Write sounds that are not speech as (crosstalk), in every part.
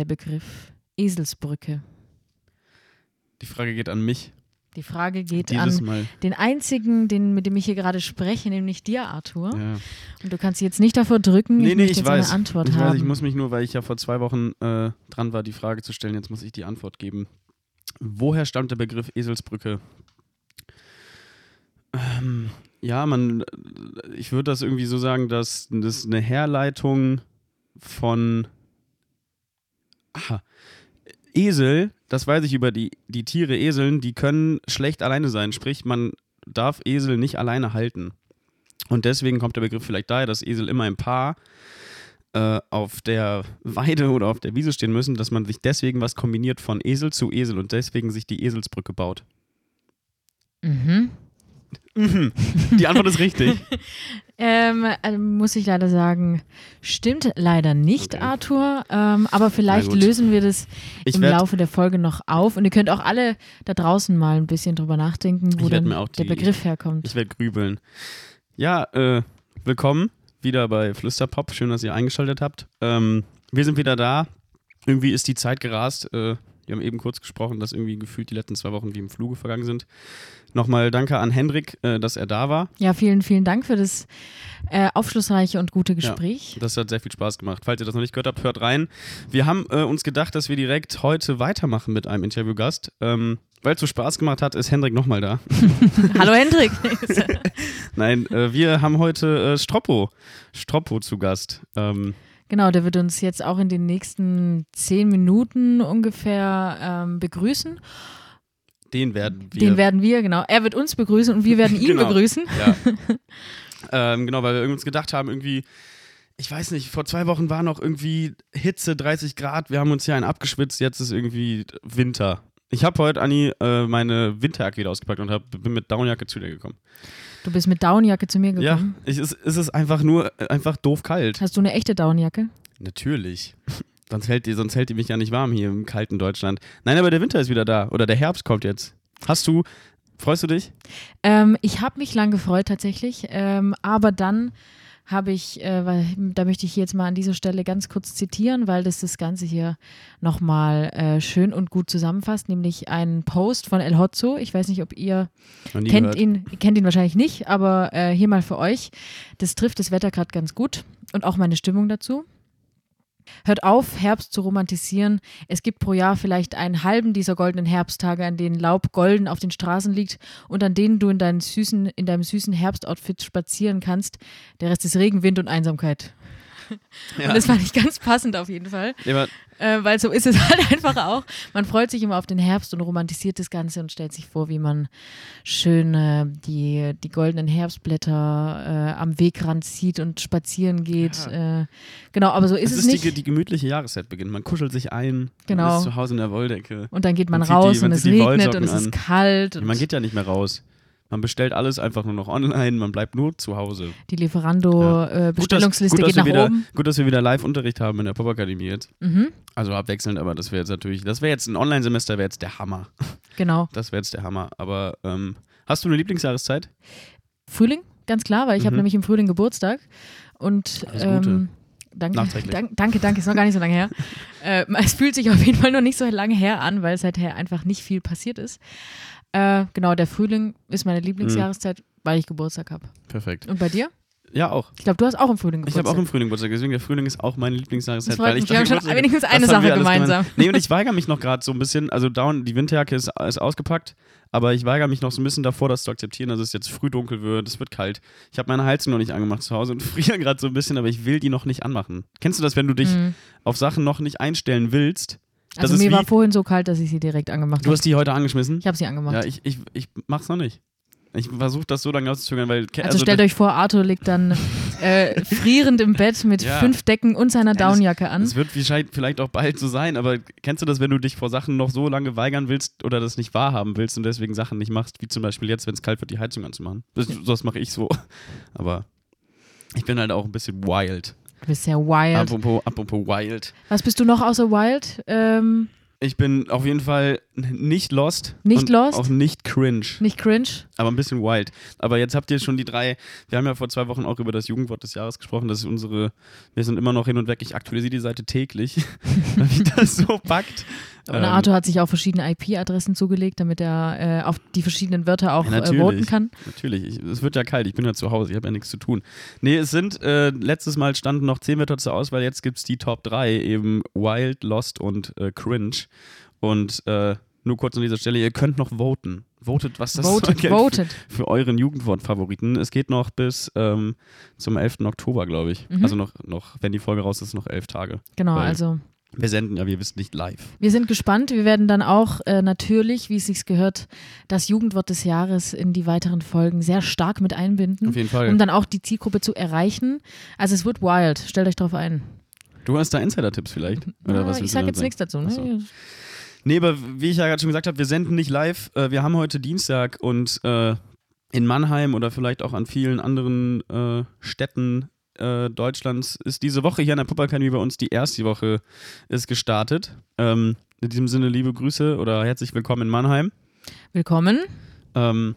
Der Begriff Eselsbrücke? Die Frage geht an mich. Die Frage geht Dieses an Mal. den einzigen, den, mit dem ich hier gerade spreche, nämlich dir, Arthur. Ja. Und du kannst dich jetzt nicht davor drücken. Nee, ich nee, ich jetzt weiß. eine Antwort ich haben. weiß, ich muss mich nur, weil ich ja vor zwei Wochen äh, dran war, die Frage zu stellen, jetzt muss ich die Antwort geben. Woher stammt der Begriff Eselsbrücke? Ähm, ja, man, ich würde das irgendwie so sagen, dass das eine Herleitung von Aha. Esel, das weiß ich über die, die Tiere Eseln, die können schlecht alleine sein. Sprich, man darf Esel nicht alleine halten. Und deswegen kommt der Begriff vielleicht daher, dass Esel immer im Paar äh, auf der Weide oder auf der Wiese stehen müssen, dass man sich deswegen was kombiniert von Esel zu Esel und deswegen sich die Eselsbrücke baut. mhm. Die Antwort ist richtig. (laughs) Ähm, äh, muss ich leider sagen, stimmt leider nicht, Okay. Arthur. Ähm, aber vielleicht lösen wir das Ich im Laufe der Folge noch auf. Und ihr könnt auch alle da draußen mal ein bisschen drüber nachdenken, wo Ich dann der die- Begriff herkommt. Ich werde grübeln. Ja, äh, willkommen wieder bei Flüsterpop. Schön, dass ihr eingeschaltet habt. Ähm, wir sind wieder da. Irgendwie ist die Zeit gerast. Äh, wir haben eben kurz gesprochen, dass irgendwie gefühlt die letzten zwei Wochen wie im Fluge vergangen sind. Nochmal danke an Hendrik, äh, dass er da war. Ja, vielen, vielen Dank für das äh, aufschlussreiche und gute Gespräch. Das hat sehr viel Spaß gemacht. Falls ihr das noch nicht gehört habt, hört rein. Wir haben äh, uns gedacht, dass wir direkt heute weitermachen mit einem Interviewgast. Ähm, Weil es so Spaß gemacht hat, ist Hendrik nochmal da. (laughs) Hallo Hendrik. (laughs) Nein, äh, wir haben heute äh, Stroppo. Stroppo zu Gast. Ähm, genau, der wird uns jetzt auch in den nächsten zehn Minuten ungefähr ähm, begrüßen. den werden wir. Den werden wir, genau. Er wird uns begrüßen und wir werden ihn (laughs) Genau. begrüßen. Ja. (laughs) ähm, genau, weil wir uns gedacht haben, irgendwie, ich weiß nicht, vor zwei Wochen war noch irgendwie Hitze, 30 Grad, wir haben uns hier einen abgeschwitzt, jetzt ist irgendwie Winter. Ich habe heute, Anni, äh, meine Winterjacke wieder ausgepackt und hab, bin mit Downjacke zu dir gekommen. Du bist mit Downjacke zu mir Ja, gekommen. ich, es, es ist einfach nur, äh, einfach doof kalt. Hast du eine echte Downjacke? Natürlich. sonst, hält die, sonst hält die mich ja nicht warm hier im kalten Deutschland. Nein, aber der Winter ist wieder da. Oder der Herbst kommt jetzt. Hast du, freust du dich? Ähm, ich habe mich lang gefreut tatsächlich, ähm, aber dann habe ich, äh, weil, da möchte ich jetzt mal an dieser Stelle ganz kurz zitieren, weil das das Ganze hier nochmal äh, schön und gut zusammenfasst, nämlich einen Post von El Hotzo. Ich weiß nicht, ob ihr kennt gehört. ihn, ihr kennt ihn wahrscheinlich nicht, aber äh, hier mal für euch. Das trifft das Wetter gerade ganz gut und auch meine Stimmung dazu. Hört auf, Herbst zu romantisieren. Es gibt pro Jahr vielleicht einen halben dieser goldenen Herbsttage, an denen Laub golden auf den Straßen liegt und an denen du in, süßen, in deinem süßen Herbstoutfit spazieren kannst. Der Rest ist Regen, Wind und Einsamkeit. Ja. Und das fand ich ganz passend auf jeden Fall. Ja, Äh, weil so ist es (laughs) halt einfach auch. Man freut sich immer auf den Herbst und romantisiert das Ganze und stellt sich vor, wie man schön äh, die, die goldenen Herbstblätter äh, am Wegrand sieht und spazieren geht. Äh, genau, aber so ist es es, ist nicht. Die, die gemütliche Jahreszeit beginnt. Man kuschelt sich ein. Genau. Man ist zu Hause in der Wolldecke. und dann geht man man zieht raus die- man und es zieht regnet und es ist an. kalt. Und Man geht ja nicht mehr raus. Man bestellt alles einfach nur noch online. Man bleibt nur zu Hause. die Ja. Lieferando-Bestellungsliste gut, dass, geht nach wieder, oben. Gut, dass wir wieder Live-Unterricht haben in der Popakademie jetzt. Mhm, Also abwechselnd, aber das wäre jetzt natürlich, das wäre jetzt ein Online-Semester, wäre jetzt der Hammer. genau. Das wäre jetzt der Hammer. Aber ähm, hast du eine Lieblingsjahreszeit? Frühling, ganz klar, weil ich habe Mhm. nämlich im Frühling Geburtstag. Und Alles Gute. ähm, danke, Nachträglich. danke, danke, danke, ist noch gar nicht so lange her. (laughs) äh, es fühlt sich auf jeden Fall noch nicht so lange her an, weil seither einfach nicht viel passiert ist. Äh, genau, der Frühling ist meine Lieblingsjahreszeit, weil ich Geburtstag habe. Perfekt. Und bei dir? Ja, auch. Ich glaube, du hast auch im Frühling Ich Geburtstag. habe auch im Frühling Geburtstag, deswegen der Frühling ist auch meine Lieblingsjahreszeit. Weil ich mich. Wir haben schon wenigstens eine Sache gemeinsam. Nee, und ich weigere mich noch gerade so ein bisschen, also down, die Winterjacke ist, ist ausgepackt, aber ich weigere mich noch so ein bisschen davor, das zu akzeptieren, dass es jetzt früh dunkel wird, es wird kalt. Ich habe meine Heizung noch nicht angemacht zu Hause und (laughs) friere gerade so ein bisschen, aber ich will die noch nicht anmachen. Kennst du das, wenn du dich Mhm. auf Sachen noch nicht einstellen willst? Das Also mir war vorhin so kalt, dass ich sie direkt angemacht du habe. hast die heute angeschmissen? Ich habe sie angemacht. Ja, ich, ich, ich mach's noch nicht. Ich versuche das so lange auszuzögern, weil also, stellt euch vor, Arthur liegt dann (laughs) äh, frierend im Bett mit Ja. fünf Decken und seiner Downjacke an. Es wird vielleicht auch bald so sein, aber kennst du das, wenn du dich vor Sachen noch so lange weigern willst oder das nicht wahrhaben willst und deswegen Sachen nicht machst, wie zum Beispiel jetzt, wenn es kalt wird, die Heizung anzumachen? Das, das mache ich so. (laughs) Aber ich bin halt auch ein bisschen wild. Du bist sehr wild. Apropos, apropos wild. Was bist du noch außer wild? Ähm, Ich bin auf jeden Fall nicht lost. Nicht lost? Auch nicht cringe. Nicht cringe? Aber ein bisschen wild. Aber jetzt habt ihr schon die drei. Wir haben ja vor zwei Wochen auch über das Jugendwort des Jahres gesprochen. Das ist unsere. Wir sind immer noch hin und weg. Ich aktualisiere die Seite täglich, (laughs) weil mich das so packt. Und ähm, Arthur hat sich auch verschiedene IP-Adressen zugelegt, damit er äh, auf die verschiedenen Wörter auch ja, äh, voten kann. Natürlich. es wird ja kalt. Ich bin ja zu Hause. Ich habe ja nichts zu tun. Nee, es sind. Äh, letztes Mal standen noch zehn Wörter zur Auswahl. Jetzt gibt es die Top 3. Eben Wild, Lost und äh, Cringe. Und äh, nur kurz an dieser Stelle, ihr könnt noch voten. Votet, was das votet, (laughs) so votet. Für, für, euren Jugendwort-Favoriten. Es geht noch bis ähm, zum 11. Oktober, glaube ich. Mhm. Also noch, noch, wenn die Folge raus ist, noch elf Tage. Genau, Weil also. Wir senden ja, wir wissen nicht live. Wir sind gespannt. Wir werden dann auch äh, natürlich, wie es sich gehört, das Jugendwort des Jahres in die weiteren Folgen sehr stark mit einbinden. Auf jeden Fall. Um dann auch die Zielgruppe zu erreichen. Also es wird wild. Stellt euch drauf ein. Du hast da Insider-Tipps vielleicht? Oder ja, was ich sage jetzt nichts dazu. Ne? So. Nee, aber wie ich ja gerade schon gesagt habe, wir senden nicht live. Äh, wir haben heute Dienstag und äh, in Mannheim oder vielleicht auch an vielen anderen äh, Städten äh, Deutschlands ist diese Woche hier an der Puppakademie bei uns die erste Woche ist gestartet. Ähm, in diesem Sinne liebe Grüße oder herzlich willkommen in Mannheim. Willkommen. Ähm,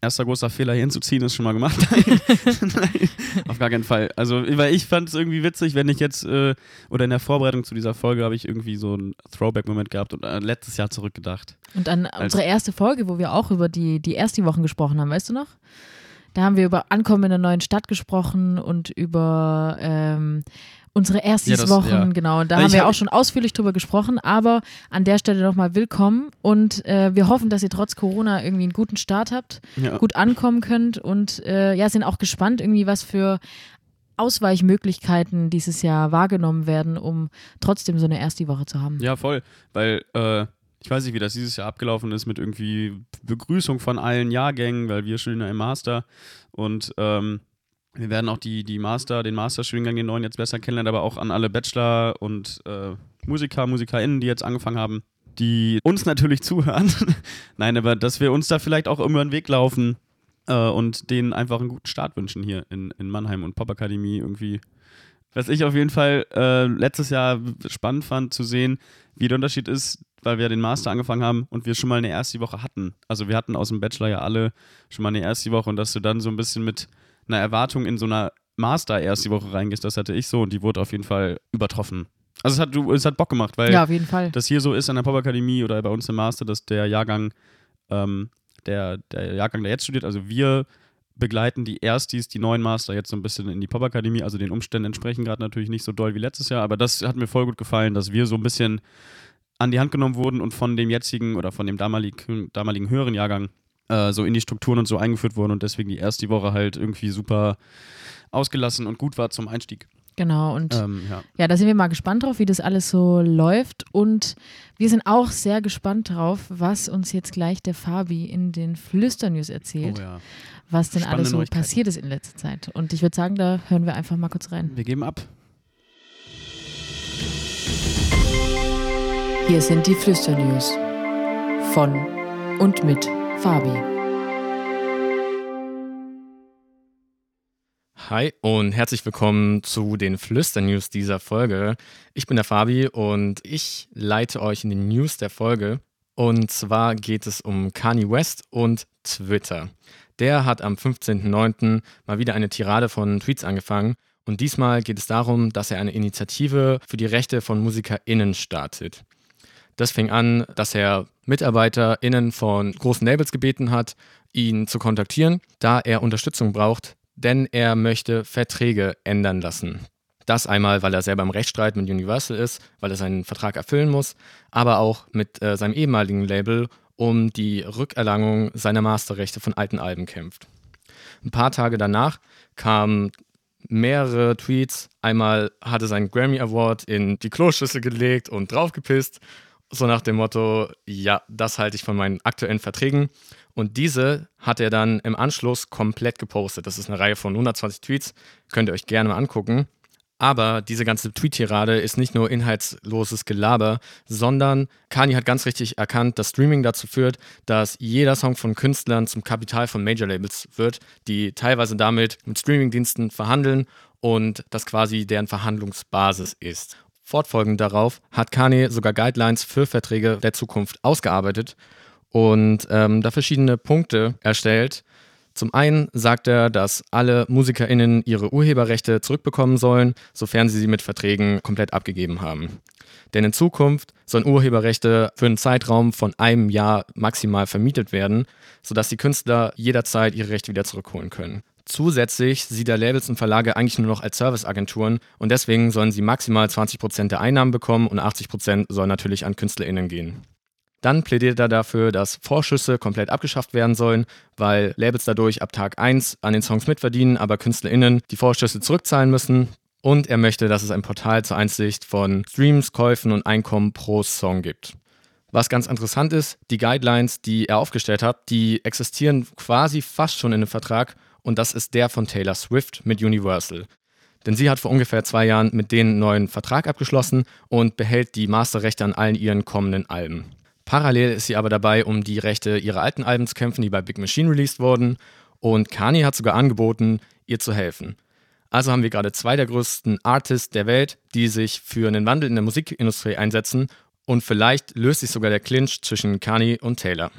erster großer Fehler hier hinzuziehen ist schon mal gemacht. Nein, (laughs) (laughs) auf gar keinen Fall. Also, weil ich fand es irgendwie witzig, wenn ich jetzt, äh, oder in der Vorbereitung zu dieser Folge habe ich irgendwie so einen Throwback-Moment gehabt und an letztes Jahr zurückgedacht. Und an Als unsere erste Folge, wo wir auch über die, die erste Wochen gesprochen haben, weißt du noch? Da haben wir über Ankommen in der neuen Stadt gesprochen und über ähm, unsere Erstis-Wochen, ja, ja. genau. Da Weil haben wir auch schon ausführlich drüber gesprochen, aber an der Stelle nochmal willkommen und äh, wir hoffen, dass ihr trotz Corona irgendwie einen guten Start habt, ja. gut ankommen könnt und äh, ja, sind auch gespannt irgendwie, was für Ausweichmöglichkeiten dieses Jahr wahrgenommen werden, um trotzdem so eine Ersti-Woche zu haben. Ja, voll, weil äh, ich weiß nicht, wie das dieses Jahr abgelaufen ist mit irgendwie Begrüßung von allen Jahrgängen, weil wir studieren im Master und ähm, wir werden auch die, die Master, den Masterstudiengang, den neuen jetzt besser kennenlernen, aber auch an alle Bachelor und äh, Musiker, MusikerInnen, die jetzt angefangen haben, die uns natürlich (laughs) zuhören. Nein, aber dass wir uns da vielleicht auch immer einen Weg laufen äh, und denen einfach einen guten Start wünschen hier in, in Mannheim und Popakademie irgendwie. Was ich auf jeden Fall äh, letztes Jahr spannend fand zu sehen, wie der Unterschied ist, weil wir den Master angefangen haben und wir schon mal eine erste Woche hatten. Also wir hatten aus dem Bachelor ja alle schon mal eine erste Woche und dass du dann so ein bisschen mit einer Erwartung in so einer Master erst die Woche reingehst, das hatte ich so und die wurde auf jeden Fall übertroffen. Also es hat, du, es hat Bock gemacht, weil ja, auf jeden Fall. das hier so ist an der Pop-Akademie oder bei uns im Master, dass der Jahrgang, ähm, der, der Jahrgang, der jetzt studiert, also wir begleiten die Erstis, die neuen Master jetzt so ein bisschen in die Pop-Akademie, also den Umständen entsprechen gerade natürlich nicht so doll wie letztes Jahr, aber das hat mir voll gut gefallen, dass wir so ein bisschen an die Hand genommen wurden und von dem jetzigen oder von dem damaligen, damaligen höheren Jahrgang äh, so in die Strukturen und so eingeführt wurden und deswegen die erste Woche halt irgendwie super ausgelassen und gut war zum Einstieg. Genau, und ähm, ja. ja. da sind wir mal gespannt drauf, wie das alles so läuft. Und wir sind auch sehr gespannt drauf, was uns jetzt gleich der Fabi in den Flüsternews erzählt. Oh ja. Was denn Spannende alles so passiert ist in letzter Zeit. Und ich würde sagen, da hören wir einfach mal kurz rein. Wir geben ab. Hier sind die Flüsternews. Von und mit Fabi. Hi und herzlich willkommen zu den Flüster-News dieser Folge. Ich bin der Fabi und ich leite euch in die News der Folge. Und zwar geht es um Kanye West und Twitter. Der hat am 15.09. mal wieder eine Tirade von Tweets angefangen. Und diesmal geht es darum, dass er eine Initiative für die Rechte von MusikerInnen startet. Das fing an, dass er MitarbeiterInnen von großen Labels gebeten hat, ihn zu kontaktieren, da er Unterstützung braucht, denn er möchte Verträge ändern lassen. Das einmal, weil er selber im Rechtsstreit mit Universal ist, weil er seinen Vertrag erfüllen muss, aber auch mit äh, seinem ehemaligen Label um die Rückerlangung seiner Masterrechte von alten Alben kämpft. Ein paar Tage danach kamen mehrere Tweets. Einmal hatte sein Grammy Award in die Kloschüssel gelegt und draufgepisst so nach dem Motto, ja, das halte ich von meinen aktuellen Verträgen. Und diese hat er dann im Anschluss komplett gepostet. Das ist eine Reihe von 120 Tweets, könnt ihr euch gerne mal angucken. Aber diese ganze Tweet-Tirade ist nicht nur inhaltsloses Gelaber, sondern Kanye hat ganz richtig erkannt, dass Streaming dazu führt, dass jeder Song von Künstlern zum Kapital von Major-Labels wird, die teilweise damit mit Streaming-Diensten verhandeln und das quasi deren Verhandlungsbasis ist. Fortfolgend darauf hat Kanye sogar Guidelines für Verträge der Zukunft ausgearbeitet und ähm, da verschiedene Punkte erstellt. Zum einen sagt er, dass alle MusikerInnen ihre Urheberrechte zurückbekommen sollen, sofern sie sie mit Verträgen komplett abgegeben haben. Denn in Zukunft sollen Urheberrechte für einen Zeitraum von einem Jahr maximal vermietet werden, sodass die Künstler jederzeit ihre Rechte wieder zurückholen können. Zusätzlich sieht er Labels und Verlage eigentlich nur noch als Serviceagenturen und deswegen sollen sie maximal 20% der Einnahmen bekommen und 80% sollen natürlich an KünstlerInnen gehen. Dann plädiert er dafür, dass Vorschüsse komplett abgeschafft werden sollen, weil Labels dadurch ab Tag 1 an den Songs mitverdienen, aber KünstlerInnen die Vorschüsse zurückzahlen müssen. Und er möchte, dass es ein Portal zur Einsicht von Streams, Käufen und Einkommen pro Song gibt. Was ganz interessant ist, die Guidelines, die er aufgestellt hat, die existieren quasi fast schon in einem Vertrag und das ist der von Taylor Swift mit Universal. Denn sie hat vor ungefähr zwei Jahren mit denen einen neuen Vertrag abgeschlossen und behält die Masterrechte an allen ihren kommenden Alben. Parallel ist sie aber dabei, um die Rechte ihrer alten Alben zu kämpfen, die bei Big Machine released wurden. Und Kanye hat sogar angeboten, ihr zu helfen. Also haben wir gerade zwei der größten Artists der Welt, die sich für einen Wandel in der Musikindustrie einsetzen. Und vielleicht löst sich sogar der Clinch zwischen Kanye und Taylor.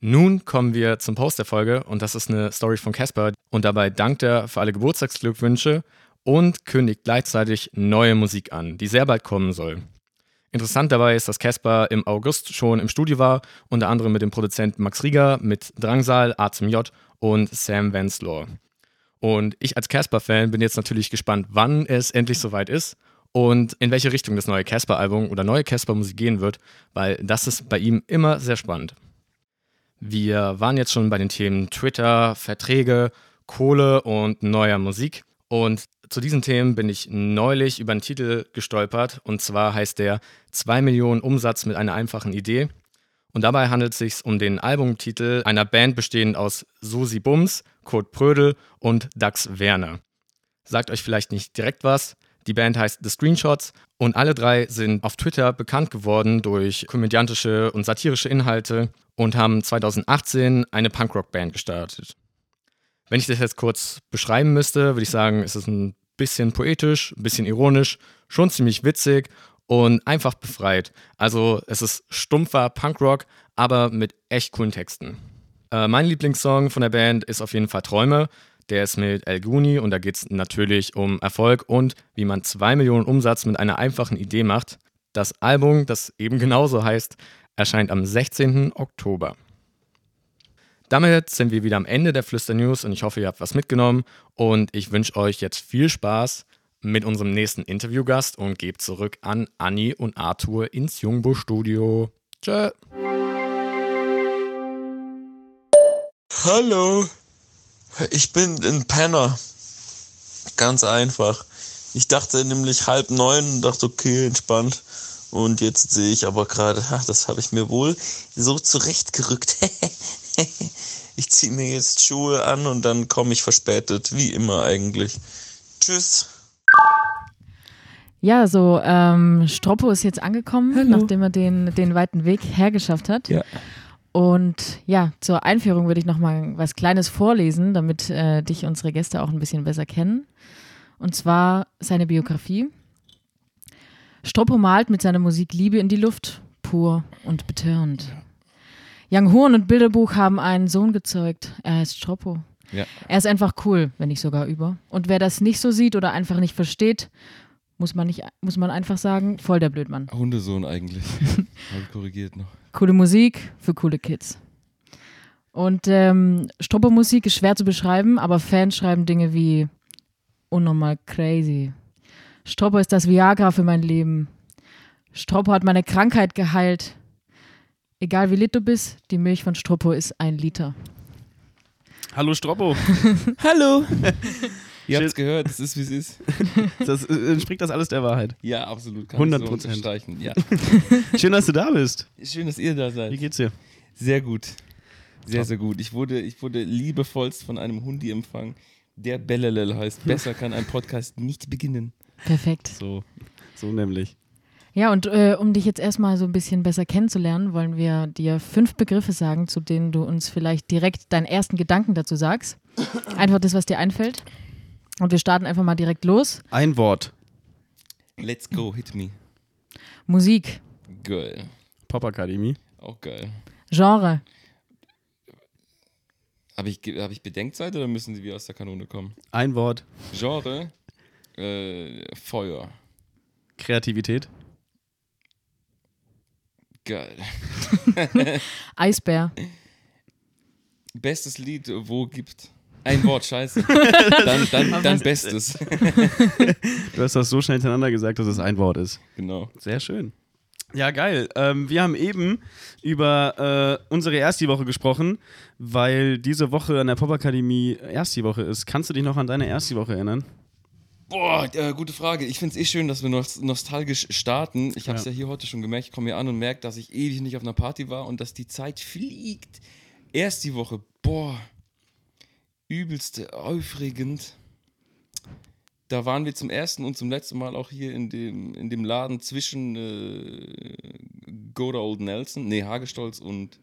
Nun kommen wir zum Post der Folge und das ist eine Story von Casper. Und dabei dankt er für alle Geburtstagsglückwünsche und kündigt gleichzeitig neue Musik an, die sehr bald kommen soll. Interessant dabei ist, dass Casper im August schon im Studio war, unter anderem mit dem Produzenten Max Rieger, mit Drangsal, A zum J und Sam Venslor. Und ich als Casper-Fan bin jetzt natürlich gespannt, wann es endlich soweit ist und in welche Richtung das neue Casper-Album oder neue Casper-Musik gehen wird, weil das ist bei ihm immer sehr spannend. Wir waren jetzt schon bei den Themen Twitter, Verträge, Kohle und neuer Musik. Und zu diesen Themen bin ich neulich über einen Titel gestolpert und zwar heißt der 2 Millionen Umsatz mit einer einfachen Idee. Und dabei handelt es sich um den Albumtitel einer Band bestehend aus Susi Bums, Kurt Prödel und Dax Werner. Sagt euch vielleicht nicht direkt was. Die Band heißt The Screenshots und alle drei sind auf Twitter bekannt geworden durch komödiantische und satirische Inhalte und haben 2018 eine Punkrock-Band gestartet. Wenn ich das jetzt kurz beschreiben müsste, würde ich sagen, es ist ein bisschen poetisch, ein bisschen ironisch, schon ziemlich witzig und einfach befreit. Also es ist stumpfer Punkrock, aber mit echt coolen Texten. Äh, mein Lieblingssong von der Band ist auf jeden Fall Träume. Der ist mit El Guni und da geht es natürlich um Erfolg und wie man zwei Millionen Umsatz mit einer einfachen Idee macht. Das Album, das eben genauso heißt, erscheint am 16. Oktober. Damit sind wir wieder am Ende der Flüster News und ich hoffe, ihr habt was mitgenommen und ich wünsche euch jetzt viel Spaß mit unserem nächsten Interviewgast und gebe zurück an Anni und Arthur ins Jungbo Studio. Tschö. Hallo, ich bin ein Penner. Ganz einfach. Ich dachte nämlich halb neun und dachte, okay, entspannt. Und jetzt sehe ich aber gerade, das habe ich mir wohl so zurechtgerückt. (laughs) ich ziehe mir jetzt Schuhe an und dann komme ich verspätet, wie immer eigentlich. Tschüss. Ja, so ähm, Stroppo ist jetzt angekommen, Hallo. nachdem er den, den weiten Weg hergeschafft hat. Ja. Und ja, zur Einführung würde ich noch mal was Kleines vorlesen, damit äh, dich unsere Gäste auch ein bisschen besser kennen. Und zwar seine Biografie. Stroppo malt mit seiner Musik Liebe in die Luft, pur und betörend. Young Horn und Bilderbuch haben einen Sohn gezeugt. Er heißt Stroppo. Ja. Er ist einfach cool, wenn nicht sogar über. Und wer das nicht so sieht oder einfach nicht versteht, muss man, nicht, muss man einfach sagen, voll der Blödmann. Hundesohn eigentlich. (laughs) Habe ich korrigiert noch. Coole Musik für coole Kids. Und ähm, Stroppo-Musik ist schwer zu beschreiben, aber Fans schreiben Dinge wie unnormal crazy. Stroppo ist das Viagra für mein Leben. Stroppo hat meine Krankheit geheilt. Egal wie lit du bist, die Milch von Stroppo ist ein Liter. Hallo Stroppo. (laughs) Hallo. Ihr habt es gehört, es ist wie es ist. (laughs) Das äh, entspricht das alles der Wahrheit. Ja, absolut. Kann 100 Prozent. So ja. (laughs) Schön, dass du da bist. Schön, dass ihr da seid. Wie geht's dir? Sehr gut. Sehr, sehr gut. Ich wurde, ich wurde liebevollst von einem Hundi empfangen, der Bellelel heißt. Besser kann ein Podcast nicht beginnen. Perfekt. So, so nämlich. Ja, und äh, um dich jetzt erstmal so ein bisschen besser kennenzulernen, wollen wir dir fünf Begriffe sagen, zu denen du uns vielleicht direkt deinen ersten Gedanken dazu sagst. Einfach das, was dir einfällt. Und wir starten einfach mal direkt los. Ein Wort. Let's go, hit me. Musik, Geil. Popakademie. Auch geil. Genre, Habe ich, hab ich Bedenkzeit oder müssen sie wie aus der Kanone kommen? Ein Wort. Genre, äh, Feuer. Kreativität. Geil. (laughs) Eisbär, Bestes Lied, wo gibt. Ein Wort, scheiße. (laughs) Dann, dann, dann Bestes. (laughs) Du hast das so schnell hintereinander gesagt, dass es ein Wort ist. Genau. Sehr schön. Ja, geil. Ähm, wir haben eben über äh, unsere Ersti-Woche gesprochen, weil diese Woche an der Popakademie Ersti-Woche ist. Kannst du dich noch an deine Ersti-Woche erinnern? Boah, äh, gute Frage. Ich finde es eh schön, dass wir nos nostalgisch starten. Ich habe es Ja. ja. hier heute schon gemerkt. Ich komme hier an und merke, dass ich ewig nicht auf einer Party war und dass die Zeit fliegt. Erst die Woche, boah, übelst aufregend. Da waren wir zum ersten und zum letzten Mal auch hier in dem, in dem Laden zwischen äh, Good Old Nelson, nee, Hagestolz und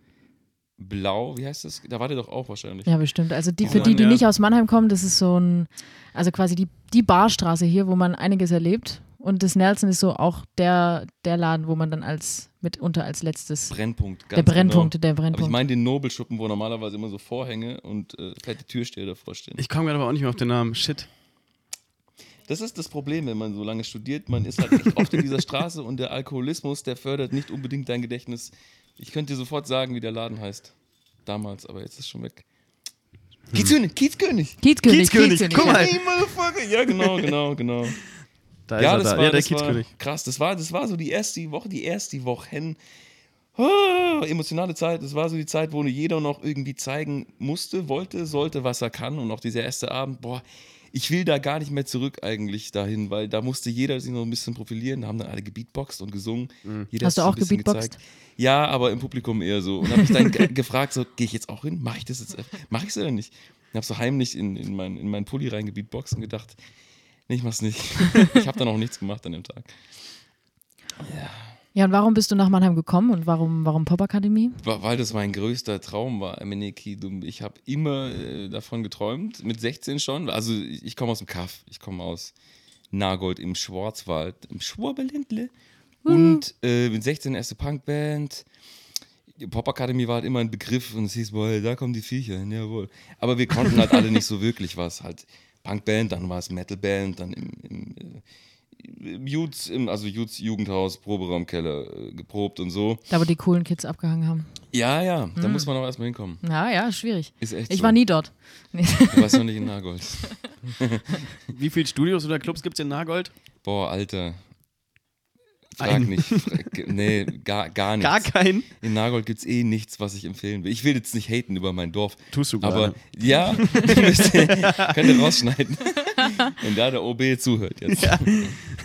Blau, wie heißt das? Da war der doch auch wahrscheinlich. ja bestimmt. Also die, für die, die nicht aus Mannheim kommen, das ist so ein, also quasi die, die Barstraße hier, wo man einiges erlebt. Und das Nelson ist so auch der, der Laden, wo man dann als mitunter als letztes, Brennpunkt. der ganz Brennpunkt, Genau. der Aber ich Brennpunkt. meine den Nobelschuppen, wo normalerweise immer so Vorhänge und äh, fette Türsteher davor stehen. Ich komme gerade aber auch nicht mehr auf den Namen. Shit. Das ist das Problem, wenn man so lange studiert. Man ist halt echt oft in dieser (laughs) Straße und der Alkoholismus, der fördert nicht unbedingt dein Gedächtnis. Ich könnte dir sofort sagen, wie der Laden heißt. Damals, aber jetzt ist schon weg. Kiezkönig, Kiezkönig. Kiezkönig, Kiezkönig, Kiezkönig. guck mal. Hey. Ja, genau, genau, genau. Da ja, ist das er da. war, ja, der das war Kiezkönig. krass. Das war, das war so die erste Woche, die erste Woche. Oh, emotionale Zeit. Das war so die Zeit, wo jeder noch irgendwie zeigen musste, wollte, sollte, was er kann. Und auch dieser erste Abend, boah, ich will da gar nicht mehr zurück eigentlich dahin, weil da musste jeder sich noch ein bisschen profilieren. Da haben dann alle gebeatboxt und gesungen. Jeder Hast du auch gebeatboxt? gezeigt. Ja, aber im Publikum eher so. Und habe mich dann ge- (laughs) gefragt, so, gehe ich jetzt auch hin? Mache ich das jetzt? Mache ich es oder nicht? Und habe so heimlich in, in, mein, in meinen Pulli reingebeatboxt und gedacht, nee, ich mach's nicht. (laughs) ich habe dann auch nichts gemacht an dem Tag. Ja, und warum bist du nach Mannheim gekommen und warum, warum Popakademie? Weil das mein größter Traum war, Emeneki. Ich habe immer äh, davon geträumt, mit 16 schon. Also ich, komme aus dem Kaff, ich komme aus Nagold im Schwarzwald, im Schwaberländle. Und äh, mit 16 erste Punkband. Die Popakademie war halt immer ein Begriff und es hieß, boah, da kommen die Viecher, jawohl. Aber wir konnten halt alle nicht so wirklich was. Halt Punkband, dann war es Metalband, dann im, im, äh, im Jutes, im, also Jutes Jugendhaus, Proberaumkeller äh, geprobt und so. Da, wo die coolen Kids abgehangen haben. Ja, ja, da muss man auch erstmal hinkommen. Ja, ja, schwierig. Ist echt Ich so. war nie dort. Nee. Du warst noch nicht in Nagold. (laughs) (laughs) Wie viele Studios oder Clubs gibt es in Nagold? Boah, Alter. Frag Einen. nicht. Frag, nee, gar, gar nichts. Gar keinen. In Nagold gibt es eh nichts, was ich empfehlen will. Ich will jetzt nicht haten über mein Dorf. Tust du Aber gerade. ja, (laughs) müsst ihr- könnt ihr rausschneiden. Wenn da der OB zuhört jetzt.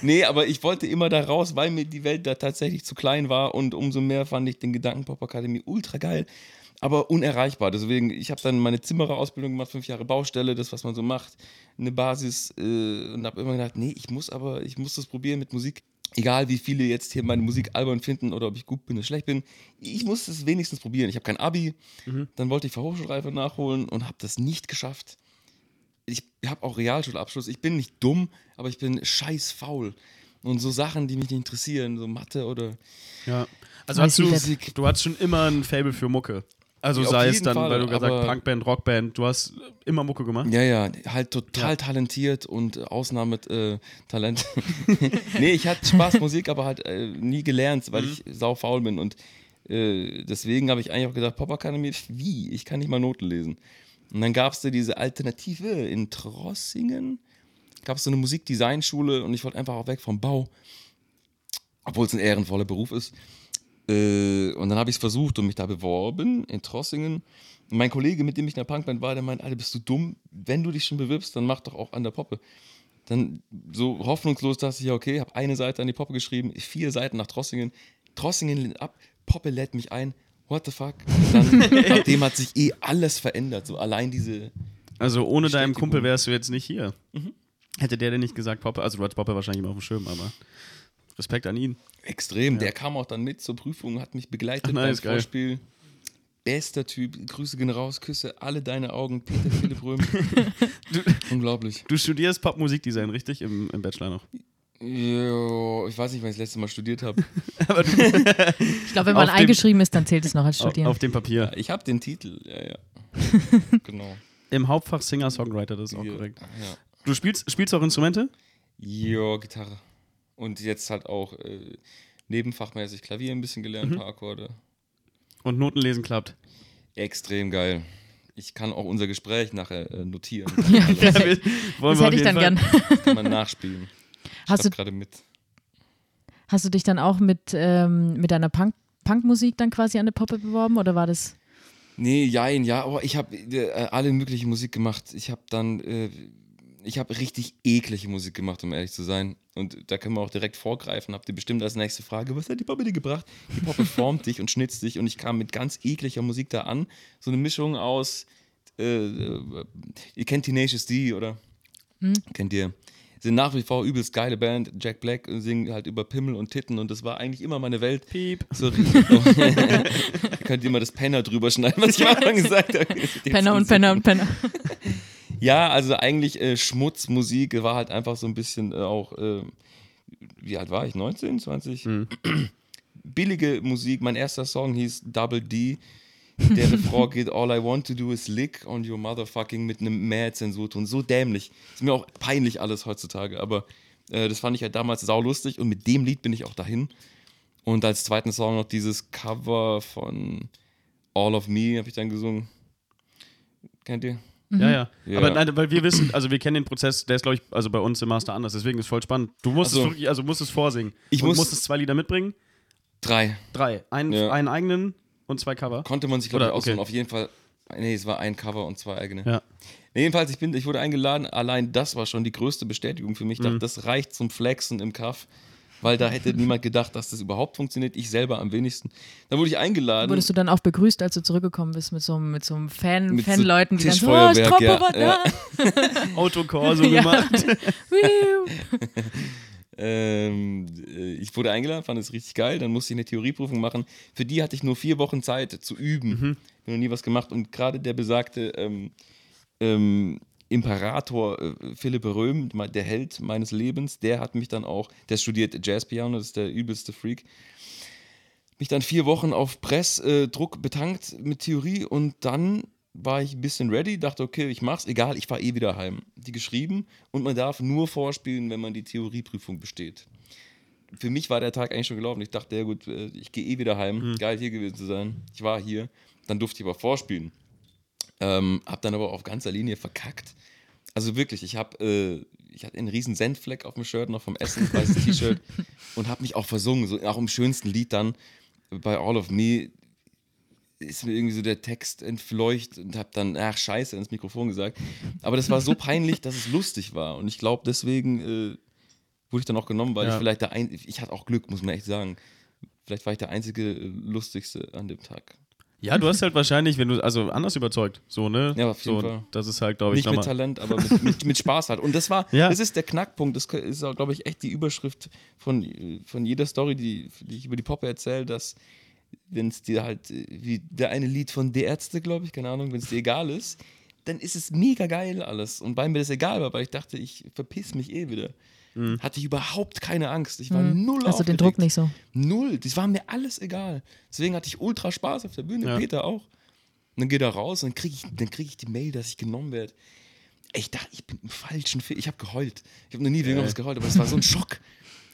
Nee, aber ich wollte immer da raus, weil mir die Welt da tatsächlich zu klein war und umso mehr fand ich den Gedankenpop Akademie ultra geil, aber unerreichbar. Deswegen, ich habe dann meine Zimmererausbildung gemacht, fünf Jahre Baustelle, das, was man so macht, eine Basis äh, und habe immer gedacht, nee, ich muss aber, ich muss das probieren mit Musik. Egal wie viele jetzt hier meine Musik albern finden oder ob ich gut bin oder schlecht bin, ich muss es wenigstens probieren. Ich habe kein Abi, dann wollte ich Fachhochschulreife nachholen und habe das nicht geschafft ich habe auch Realschulabschluss. Ich bin nicht dumm, aber ich bin scheiß faul. Und so Sachen, die mich nicht interessieren, so Mathe oder. Ja. Also hast du, du hattest schon immer ein Fable für Mucke. Also sei es dann, Fall, weil du gesagt hast, Punkband, Rockband, du hast immer Mucke gemacht. Ja, ja, halt total Ja. talentiert und Ausnahmetalent. Äh, Talent. (laughs) nee, ich hatte Spaß (laughs) Musik, aber halt äh, nie gelernt, weil ich sau faul bin. Und äh, deswegen habe ich eigentlich auch gedacht, Pop Academy, wie? Ich kann nicht mal Noten lesen. Und dann gab es da diese Alternative in Trossingen. Gab es so eine Musikdesignschule und ich wollte einfach auch weg vom Bau. Obwohl es ein ehrenvoller Beruf ist. Äh, und dann habe ich es versucht und mich da beworben in Trossingen. Und mein Kollege, mit dem ich in der Punkband war, der meint, Alter, bist du dumm? Wenn du dich schon bewirbst, dann mach doch auch an der Poppe. Dann so hoffnungslos dachte ich, ja, okay, habe eine Seite an die Poppe geschrieben, vier Seiten nach Trossingen. Trossingen lehnt ab, Poppe lädt mich ein. What the fuck? Und dann, (laughs) ab dem hat sich eh alles verändert. So allein diese. Also ohne deinem Bestätigung. Kumpel wärst du jetzt nicht hier. Mhm. Hätte der denn nicht gesagt, Poppe, also du hattest Poppe wahrscheinlich immer auf dem Schirm, aber Respekt an ihn. Extrem. Der kam auch dann mit zur Prüfung, hat mich begleitet Ach, (laughs) nice, beim geil. Vorspiel. Bester Typ. Grüße gehen raus, Küsse alle deine Augen. Peter Philipp Röhm. (laughs) Unglaublich. Du studierst Popmusikdesign, richtig? Im, Im Bachelor noch. Ja, ich weiß nicht, wann ich das letzte Mal studiert habe. (laughs) Ich glaube, wenn man Auf dem- eingeschrieben ist, dann zählt es noch als Studieren. auf dem Papier. Ich habe den Titel, ja, ja. genau. Im Hauptfach Singer-Songwriter, das ist auch Ja, korrekt. Ja. Du spielst, spielst auch Instrumente? Ja, Gitarre. Und jetzt halt auch äh, nebenfachmäßig Klavier ein bisschen gelernt, ein paar Akkorde. Und Notenlesen klappt. Extrem geil. Ich kann auch unser Gespräch nachher äh, notieren. (laughs) Ja, Also. Wollen Das wir hätte ich dann Fall- gern. kann man nachspielen. (laughs) Ich Hast du, gerade mit. hast du dich dann auch mit, ähm, mit deiner Punk Punkmusik dann quasi an der Poppe beworben oder war das? Nee, jein, ja, aber ich habe äh, alle mögliche Musik gemacht. Ich habe dann, äh, ich habe richtig eklige Musik gemacht, um ehrlich zu sein. Und da können wir auch direkt vorgreifen. Habt ihr bestimmt als nächste Frage, was hat die Poppe dir gebracht? Die Poppe (laughs) formt dich und schnitzt dich und ich kam mit ganz ekliger Musik da an. So eine Mischung aus, äh, äh, ihr kennt Tenacious D, oder? Kennt ihr? Sind nach wie vor übelst geile Band. Jack Black singen halt über Pimmel und Titten und das war eigentlich immer meine Welt. Piep. So. (laughs) Ihr könnt immer das Penner drüber schneiden, was ich (laughs) am Anfang gesagt habe. Penner und Penner und Penner. Ja, also eigentlich äh, Schmutzmusik war halt einfach so ein bisschen äh, auch, äh, wie alt war ich? 19, 20? (clears throat) Billige Musik. Mein erster Song hieß Double D. Der Refrain (laughs) geht All I want to do is lick on your motherfucking mit einem Mehr-Zensurton. So dämlich. Ist mir auch peinlich alles heutzutage, aber äh, das fand ich halt damals saulustig und mit dem Lied bin ich auch dahin. Und als zweiten Song noch dieses Cover von All of Me habe ich dann gesungen. Kennt ihr? Ja, ja. Ja. Aber nein, weil wir wissen, also wir kennen den Prozess, der ist, glaube ich, also bei uns im Master anders, deswegen ist voll spannend. Du musst Ach so. es wirklich, also musst es vorsingen. Ich muss- musstest zwei Lieder mitbringen. Drei. Drei. Einen, Ja. einen eigenen und zwei Cover. Konnte man sich, glaube ich, aussuchen. okay. Auf jeden Fall. Nee, es war ein Cover und zwei eigene. Ja. Nee, jedenfalls, ich, bin, ich wurde eingeladen. Allein das war schon die größte Bestätigung für mich. Ich dachte, Mhm. das reicht zum Flexen im Kaff. Weil da hätte niemand gedacht, dass das überhaupt funktioniert. Ich selber am wenigsten. Dann wurde ich eingeladen. Wurdest du dann auch begrüßt, als du zurückgekommen bist mit so, einem- mit so einem Fan, Mit so Fanleuten, die dann so, oh, Tischfeuerwerk, Stroppo ja, war ja. da. (laughs) Autokorso gemacht. (laughs) Ähm, äh, ich wurde eingeladen, fand es richtig geil. Dann musste ich eine Theorieprüfung machen. Für die hatte ich nur vier Wochen Zeit zu üben. Mhm. Bin noch nie was gemacht. Und gerade der besagte ähm, ähm, Imperator äh, Philipp Röhm, der Held meines Lebens, der hat mich dann auch, der studiert Jazzpiano, das ist der übelste Freak, mich dann vier Wochen auf Pressdruck betankt mit Theorie und dann war ich ein bisschen ready, dachte, okay, ich mach's, egal, ich fahr eh wieder heim. Die geschrieben und man darf nur vorspielen, wenn man die Theorieprüfung besteht. Für mich war der Tag eigentlich schon gelaufen. Ich dachte, ja gut, äh, ich gehe eh wieder heim. Geil, hier gewesen zu sein. Ich war hier. Dann durfte ich aber vorspielen. Ähm, hab dann aber auf ganzer Linie verkackt. Also wirklich, ich habe äh, ich hatte einen riesen Senffleck auf dem Shirt noch vom Essen, (laughs) weißes T-Shirt und habe mich auch versungen, so auch im schönsten Lied dann bei All of Me ist mir irgendwie so der Text entfleucht und habe dann ach Scheiße ins Mikrofon gesagt. Aber das war so peinlich, dass es lustig war und ich glaube deswegen äh, wurde ich dann auch genommen, weil Ja. ich vielleicht der ein ich hatte auch Glück, muss man echt sagen. Vielleicht war ich der einzige äh, lustigste an dem Tag. Ja, du hast halt wahrscheinlich, wenn du, also anders überzeugt, so, ne? Ja, auf jeden so, Fall. Das ist halt, glaube ich, Nicht mit. Talent, aber mit, mit, mit Spaß halt. Und das war, (laughs) Ja. das ist der Knackpunkt. Das ist, glaube ich, echt die Überschrift von, von jeder Story, die, die ich über die Poppe erzähle, dass wenn es dir halt, wie der eine Lied von Die Ärzte, glaube ich, keine Ahnung, wenn es dir egal ist, dann ist es mega geil alles. Und weil mir das egal war, weil ich dachte, ich verpiss mich eh wieder, hatte ich überhaupt keine Angst. Ich war null Hast du den. Druck nicht so? Null. Das war mir alles egal. Deswegen hatte ich ultra Spaß auf der Bühne, Ja. Peter auch. Und dann geht er raus und dann kriege ich, dann krieg ich die Mail, dass ich genommen werde. Ich dachte, ich bin im falschen Film. Ich habe geheult. Ich habe noch nie wegen was geheult, aber es war so ein Schock.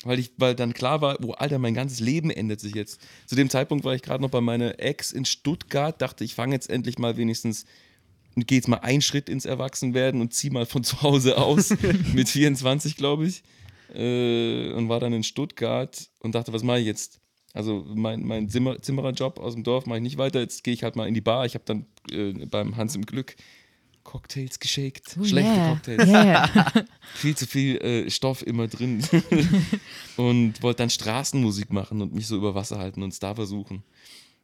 Weil, ich, weil dann klar war, oh Alter, mein ganzes Leben ändert sich jetzt. Zu dem Zeitpunkt war ich gerade noch bei meiner Ex in Stuttgart, dachte, ich fange jetzt endlich mal wenigstens und gehe jetzt mal einen Schritt ins Erwachsenwerden und zieh mal von zu Hause aus (laughs) mit 24, glaube ich. Äh, und war dann in Stuttgart und dachte, was mache ich jetzt? Also mein, mein Zimmer, Zimmererjob aus dem Dorf mache ich nicht weiter. Jetzt gehe ich halt mal in die Bar. Ich habe dann äh, beim Hans im Glück Cocktails geschakt. Oh, Schlechte yeah. Cocktails. Yeah. (laughs) Viel zu viel äh, Stoff immer drin. (laughs) und wollte dann Straßenmusik machen und mich so über Wasser halten und es da versuchen.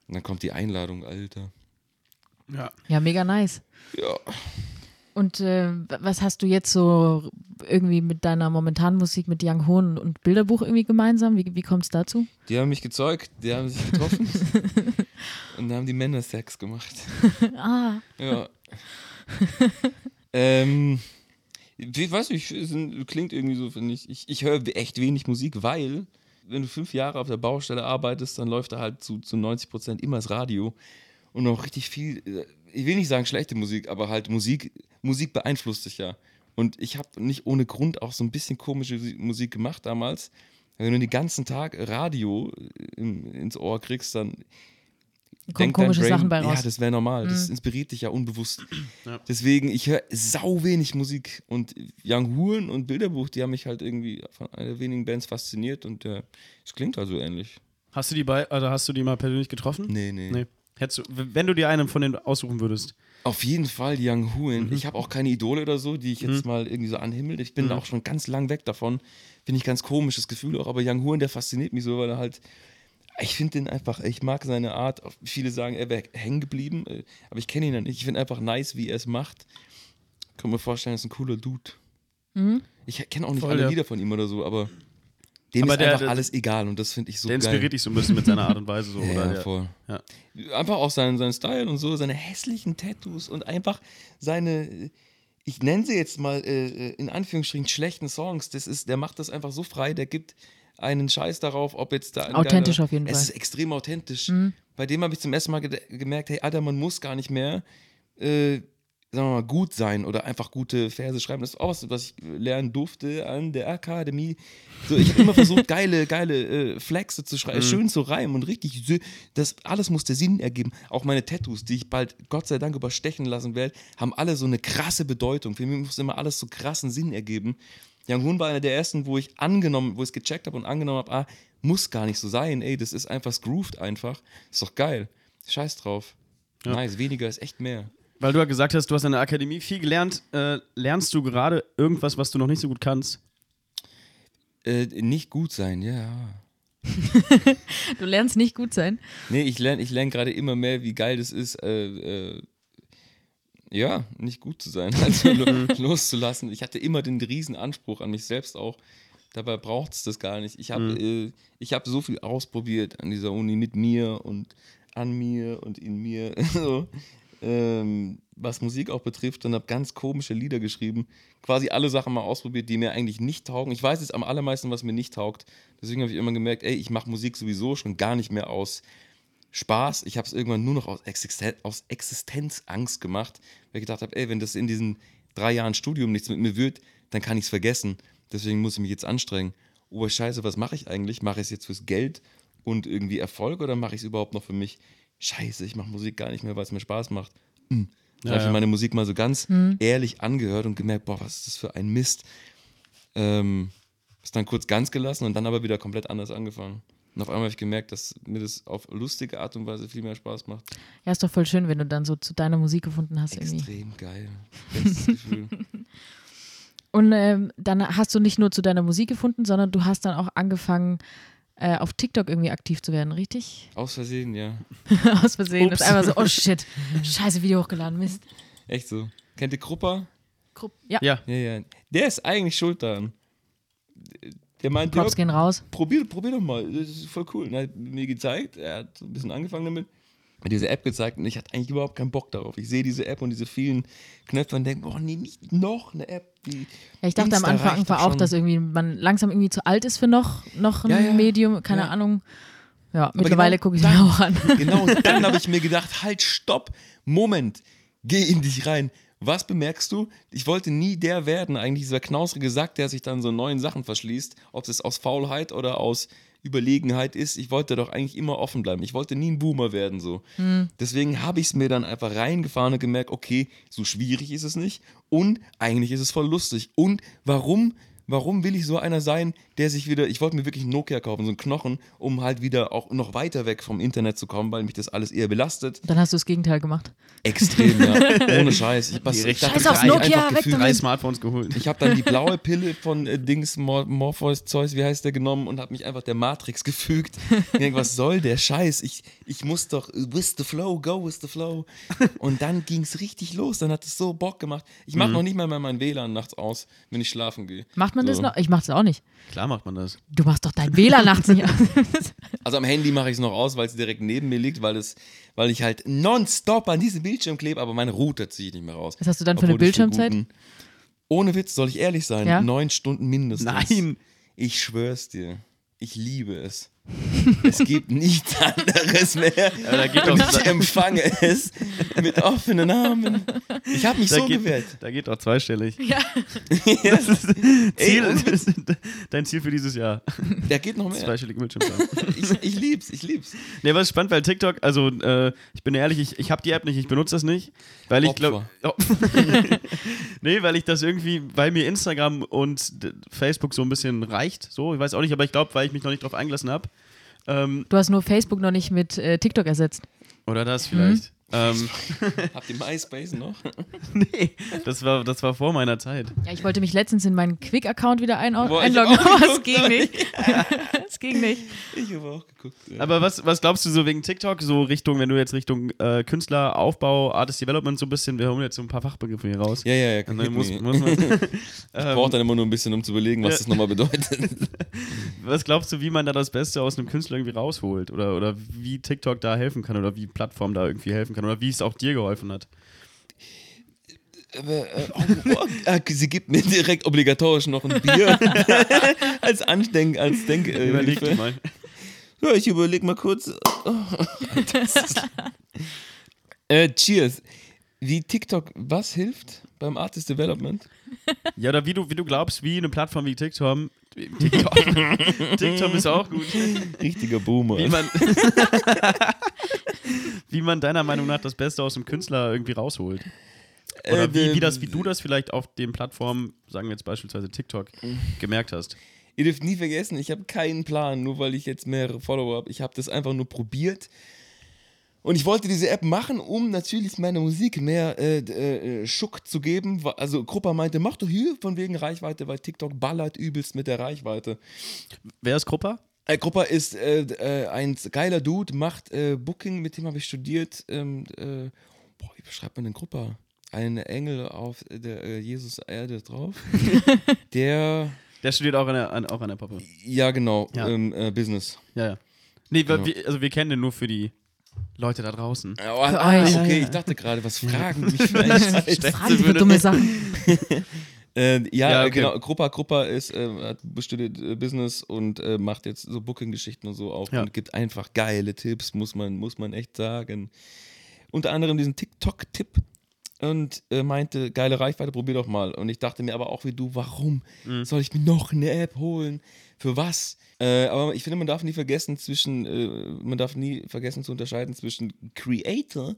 Und dann kommt die Einladung, Alter. Ja. ja, mega nice. Ja. Und äh, was hast du jetzt so irgendwie mit deiner momentanen Musik mit Young Hoon und Bilderbuch irgendwie gemeinsam? Wie, wie kommt es dazu? Die haben mich gezeugt, die haben sich getroffen (laughs) und dann haben die Männer Sex gemacht. (laughs) Ah, Ja. ähm, ich weiß nicht, klingt irgendwie so, finde ich. Ich, ich höre echt wenig Musik, weil wenn du fünf Jahre auf der Baustelle arbeitest, dann läuft da halt zu, zu 90 Prozent immer das Radio und auch richtig viel, äh, ich will nicht sagen schlechte Musik, aber halt Musik, Musik beeinflusst dich ja. Und ich habe nicht ohne Grund auch so ein bisschen komische Musik gemacht damals. Wenn du den ganzen Tag Radio in, ins Ohr kriegst, dann Kommen komische Brain, Sachen bei raus. Ja, das wäre normal. Das Mhm. inspiriert dich ja unbewusst. (clears throat) Ja. Deswegen, ich höre sau wenig Musik. Und Young Huren und Bilderbuch, die haben mich halt irgendwie von einer wenigen Bands fasziniert. Und äh, es klingt also ähnlich. Hast du die bei, also hast du die mal persönlich getroffen? Nee, nee. Nee. Hättest du, wenn du dir einen von denen aussuchen würdest. Auf jeden Fall Young Huren. Mhm. Ich habe auch keine Idole oder so, die ich jetzt mal irgendwie so anhimmel. Ich bin Mhm. auch schon ganz lang weg davon. Finde ich ganz komisches Gefühl auch. Aber Young Huren, der fasziniert mich so, weil er halt. Ich finde den einfach, ich mag seine Art. Viele sagen, er wäre hängen geblieben, äh, aber ich kenne ihn ja nicht. Ich finde einfach nice, wie er es macht. Kann mir vorstellen, er ist ein cooler Dude. Mhm. Ich kenne auch nicht Voll, alle ja. Lieder von ihm oder so, aber dem Aber ist der- einfach der- alles egal und das finde ich so der inspiriert geil. dich so ein bisschen mit seiner Art und Weise. So, (laughs) Ja, oder ja, der, voll. ja. Einfach auch sein, sein Style und so, seine hässlichen Tattoos und einfach seine, ich nenne sie jetzt mal äh, in Anführungsstrichen schlechten Songs. Das ist, der macht das einfach so frei, der gibt einen Scheiß darauf, ob jetzt da ein Authentisch geiler, auf jeden Es Fall. ist extrem authentisch. Mhm. Bei dem habe ich zum ersten Mal gemerkt, hey, Alter, man muss gar nicht mehr, äh, sagen wir mal, gut sein oder einfach gute Verse schreiben. Das ist auch was, was ich lernen durfte an der Akademie. So, ich habe immer versucht, geile, geile äh, Flexe zu schreiben, schön zu reimen und richtig, das alles musste Sinn ergeben. Auch meine Tattoos, die ich bald Gott sei Dank überstechen lassen werde, haben alle so eine krasse Bedeutung. Für mich muss immer alles so krassen Sinn ergeben. Young Hoon war einer der ersten, wo ich angenommen, wo ich es gecheckt habe und angenommen habe, ah, muss gar nicht so sein, ey, das ist einfach, es grooved einfach. Ist doch geil. Scheiß drauf. Ja. Nice, weniger ist echt mehr. Weil du ja gesagt hast, du hast in der Akademie viel gelernt. Äh, lernst du gerade irgendwas, was du noch nicht so gut kannst? Äh, nicht gut sein, ja. (laughs) Du lernst nicht gut sein. Nee, ich lerne ich lern gerade immer mehr, wie geil das ist, äh, äh, ja, nicht gut zu sein, (laughs) also lo loszulassen. Ich hatte immer den riesen Anspruch an mich selbst auch. Dabei braucht es das gar nicht. Ich habe äh, ich hab so viel ausprobiert an dieser Uni mit mir und an mir und in mir, (laughs) so, ähm, was Musik auch betrifft und habe ganz komische Lieder geschrieben. Quasi alle Sachen mal ausprobiert, die mir eigentlich nicht taugen. Ich weiß jetzt am allermeisten, was mir nicht taugt. Deswegen habe ich immer gemerkt, ey, ich mache Musik sowieso schon gar nicht mehr aus Spaß. Ich habe es irgendwann nur noch aus, Existen aus Existenzangst gemacht, weil ich gedacht habe, ey, wenn das in diesen drei Jahren Studium nichts mit mir wird, dann kann ich es vergessen. Deswegen muss ich mich jetzt anstrengen. Oh, scheiße, was mache ich eigentlich? Mache ich es jetzt fürs Geld und irgendwie Erfolg oder mache ich es überhaupt noch für mich? Scheiße, ich mache Musik gar nicht mehr, weil es mir Spaß macht. Hm. Dann Ja, habe ich ja. meine Musik mal so ganz ehrlich angehört und gemerkt, boah, was ist das für ein Mist. Ähm, ist dann kurz ganz gelassen und dann aber wieder komplett anders angefangen. Und auf einmal habe ich gemerkt, dass mir das auf lustige Art und Weise viel mehr Spaß macht. Ja, ist doch voll schön, wenn du dann so zu deiner Musik gefunden hast irgendwie. Extrem geil. Bestes Gefühl. (laughs) Und ähm, dann hast du nicht nur zu deiner Musik gefunden, sondern du hast dann auch angefangen, äh, auf TikTok irgendwie aktiv zu werden, richtig? (laughs) Aus Versehen, ja. Aus Versehen. Ups. Und einfach so, oh (laughs) shit, scheiße Video hochgeladen, Mist. Echt so. Kennt ihr Krupper? Grupp- Ja, Ja. Ja, ja. Der ist eigentlich schuld daran. Der meint, ja, Props gehen raus. probier, probier doch mal, das ist voll cool. Und er hat mir gezeigt, er hat so ein bisschen angefangen damit, mir diese App gezeigt und ich hatte eigentlich überhaupt keinen Bock darauf. Ich sehe diese App und diese vielen Knöpfe und denke, oh nee, nicht noch eine App. Die Ja, ich dachte am Insta Anfang reicht war auch, dass irgendwie man langsam irgendwie zu alt ist für noch, noch ein Ja, ja. Medium, keine Ja. Ahnung. Ja, mittlerweile genau gucke ich mir auch an. (laughs) Genau, dann habe ich mir gedacht, halt, stopp, Moment, geh in dich rein. Was bemerkst du? Ich wollte nie der werden, eigentlich dieser knausrige Sack, der sich dann so neuen Sachen verschließt, ob es aus Faulheit oder aus Überlegenheit ist. Ich wollte doch eigentlich immer offen bleiben. Ich wollte nie ein Boomer werden so. Deswegen habe ich es mir dann einfach reingefahren und gemerkt, okay, so schwierig ist es nicht und eigentlich ist es voll lustig. Und warum Warum will ich so einer sein, der sich wieder, ich wollte mir wirklich einen Nokia kaufen, so einen Knochen, um halt wieder auch noch weiter weg vom Internet zu kommen, weil mich das alles eher belastet. Dann hast du das Gegenteil gemacht. Extrem, ja. (laughs) Ohne Scheiß. Ich, was, ich dachte, Scheiß ich aufs Nokia, einfach weg gefühlt. Drei Smartphones geholt. Ich habe dann die (laughs) blaue Pille von äh, Dings Mor Morpheus Zeus, wie heißt der, genommen und habe mich einfach der Matrix (laughs) gefügt. Ich denk, was soll der Scheiß? Ich, ich muss doch with the flow, go with the flow. Und dann ging es richtig los. Dann hat es so Bock gemacht. Ich mache noch nicht mal mein WLAN nachts aus, wenn ich schlafen gehe. Macht man das So. noch? Ich mach's auch nicht. Klar macht man das. Du machst doch dein WLAN nachts nicht an. (laughs) Also am Handy mache ich es noch aus, weil es direkt neben mir liegt, weil, es, weil ich halt nonstop an diesem Bildschirm klebe, aber meine Router ziehe ich nicht mehr raus. Was hast du dann für eine Bildschirmzeit? guten- Ohne Witz, soll ich ehrlich sein? Ja? Neun Stunden mindestens. Nein. Ich schwör's dir. Ich liebe es. Es gibt nichts anderes mehr. da geht Und doch, ich empfange es mit offenen Armen. Ich habe mich da so geht, gewehrt. da geht doch zweistellig. Ja. Das ist Ziel, und- dein Ziel für dieses Jahr. Der geht noch mehr. Zweistellige Bildschirmzeit. Ich, ich lieb's, ich lieb's. Nee, was spannend, weil TikTok, also äh, ich bin ehrlich, ich, ich habe die App nicht, ich benutze das nicht, weil ich glaube, (laughs) nee, weil ich das irgendwie, weil mir Instagram und Facebook so ein bisschen reicht, so, ich weiß auch nicht, aber ich glaube, weil ich mich noch nicht drauf eingelassen habe. Ähm, Du hast nur Facebook noch nicht mit äh, TikTok ersetzt. oder das vielleicht. Ähm, Habt ihr MySpace noch? (laughs) nee, das war, das war vor meiner Zeit. Ja, ich wollte mich letztens in meinen Quick-Account wieder ein Boah, ich einloggen, auch (laughs) aber es geguckt, ging nicht. Es (laughs) ging nicht. Ich habe auch geguckt. Ja. Aber was, was glaubst du so wegen TikTok, so Richtung, wenn du jetzt Richtung äh, Künstler, Aufbau, Artist Development so ein bisschen, wir holen jetzt so ein paar Fachbegriffe hier raus. ja, ja, ja. Hit muss, muss man, ich ähm, brauche dann immer nur ein bisschen, um zu überlegen, was Ja. das nochmal bedeutet. Was glaubst du, wie man da das Beste aus einem Künstler irgendwie rausholt? Oder, oder wie TikTok da helfen kann oder wie Plattform da irgendwie helfen kann oder wie es auch dir geholfen hat? Aber, äh, oh, oh, äh, sie gibt mir direkt obligatorisch noch ein Bier (laughs) als Andenk, als Denk. Äh, Überleg dir mal. Ja, ich überleg mal kurz. Oh, (laughs) äh, cheers. Wie TikTok, was hilft beim Artist Development? Ja, oder wie du, wie du glaubst, wie eine Plattform wie TikTok. TikTok, (laughs) TikTok ist auch gut. Richtiger Boomer. Wie man, wie man deiner Meinung nach das Beste aus einem Künstler irgendwie rausholt. Oder Äh, wie, wie, das, äh, wie du das vielleicht auf den Plattformen, sagen wir jetzt beispielsweise TikTok, gemerkt hast. Ihr dürft nie vergessen, ich habe keinen Plan, nur weil ich jetzt mehrere Follower habe. Ich habe das einfach nur probiert. Und ich wollte diese App machen, um natürlich meiner Musik mehr äh, äh, Schuck zu geben. Also Gruppa meinte, mach doch hier von wegen Reichweite, weil TikTok ballert übelst mit der Reichweite. Wer ist Gruppa? Äh, Gruppa ist äh, äh, ein geiler Dude, macht äh, Booking, mit dem habe ich studiert. Ähm, äh, boah, wie beschreibt man den Gruppa? Ein Engel auf der äh, Jesus Erde drauf. (laughs) der, Der studiert auch an der, an, auch an der Poppe. ja genau, Ja. Ähm, äh, Business. Ja, ja. Nee, wir, Ja. wir, also wir kennen den nur für die Leute da draußen. Oh, ah, okay, ich dachte gerade, was fragen (laughs) mich vielleicht? Fragen die für dumme Sachen. (laughs) äh, ja, Ja, äh, okay. genau. Gruppa, Gruppa ist, äh, hat studiert äh, Business und äh, macht jetzt so Booking-Geschichten und so auch Ja. und gibt einfach geile Tipps, muss man, muss man echt sagen. Unter anderem diesen TikTok-Tipp und äh, meinte, geile Reichweite, probier doch mal. Und ich dachte mir aber auch wie du, warum Mhm. soll ich mir noch eine App holen? Für was? Aber ich finde, man darf nie vergessen zwischen, man darf nie vergessen zu unterscheiden zwischen Creator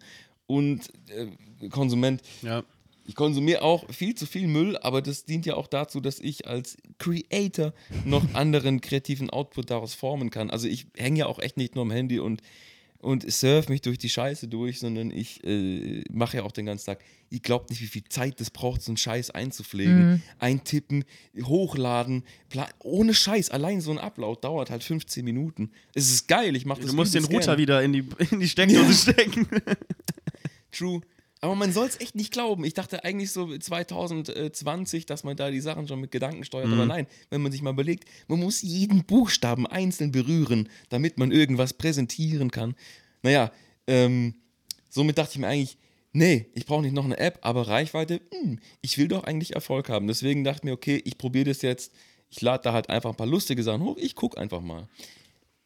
und äh, Konsument. Ja. Ich konsumiere auch viel zu viel Müll, aber das dient ja auch dazu, dass ich als Creator noch (laughs) anderen kreativen Output daraus formen kann. Also ich hänge ja auch echt nicht nur am Handy und, und surf mich durch die Scheiße durch, sondern ich äh, mache ja auch den ganzen Tag. Ihr glaubt nicht, wie viel Zeit das braucht, so einen Scheiß einzupflegen. Eintippen, hochladen, ohne Scheiß. Allein so ein Upload dauert halt 15 Minuten. Es ist geil, ich mache das Du musst den Router gern. wieder in die, in die (laughs) Steckdose stecken. True. Aber man soll es echt nicht glauben. Ich dachte eigentlich so 2020, dass man da die Sachen schon mit Gedanken steuert. Mhm. Aber nein, wenn man sich mal überlegt, man muss jeden Buchstaben einzeln berühren, damit man irgendwas präsentieren kann. Naja, ähm, somit dachte ich mir eigentlich, nee, ich brauche nicht noch eine App, aber Reichweite, hm, ich will doch eigentlich Erfolg haben. Deswegen dachte ich mir, okay, ich probiere das jetzt. Ich lade da halt einfach ein paar lustige Sachen hoch. Ich gucke einfach mal.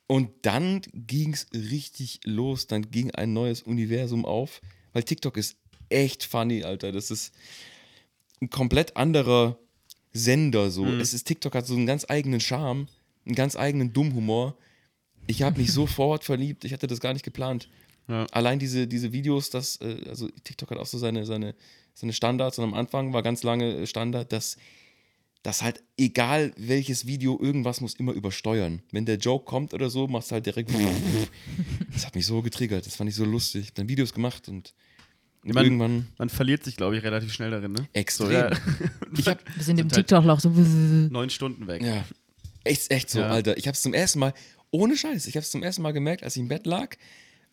Und dann ging es richtig los. Dann ging ein neues Universum auf, weil TikTok ist echt funny, Alter. Das ist ein komplett anderer Sender. So. Es ist, TikTok hat so einen ganz eigenen Charme, einen ganz eigenen Dummhumor. Ich habe mich (laughs) sofort verliebt. Ich hatte das gar nicht geplant. Ja. Allein diese, diese Videos, das, äh, also TikTok hat auch so seine, seine, seine Standards und am Anfang war ganz lange Standard, dass dass halt egal welches Video, irgendwas muss immer übersteuern. Wenn der Joke kommt oder so, machst du halt direkt. (laughs) (laughs) Das hat mich so getriggert, das fand ich so lustig. Ich hab dann Videos gemacht und Man- irgendwann Man verliert sich, glaube ich, relativ schnell darin, ne? extrem. So, ja. Ich hab, (laughs) Wir sind im. TikTok-Loch so. Neun Stunden weg. ja, echt, echt so, Ja. Alter. Ich hab's zum ersten Mal, ohne Scheiß, ich hab's zum ersten Mal gemerkt, als ich im Bett lag.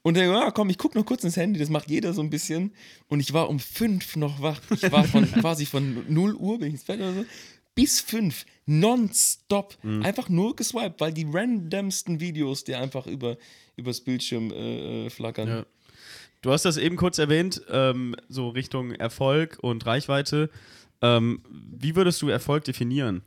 Und dann, ja, komm, ich guck noch kurz ins Handy, das macht jeder so ein bisschen. Und ich war um fünf noch wach. Ich war von (laughs) quasi von 0 Uhr, bin ich ins Bett oder so, bis fünf, nonstop, Mhm. einfach nur geswiped, weil die randomsten Videos, die einfach über übers Bildschirm äh, äh, flackern. Ja. Du hast das eben kurz erwähnt, ähm, so Richtung Erfolg und Reichweite. Ähm, wie würdest du Erfolg definieren?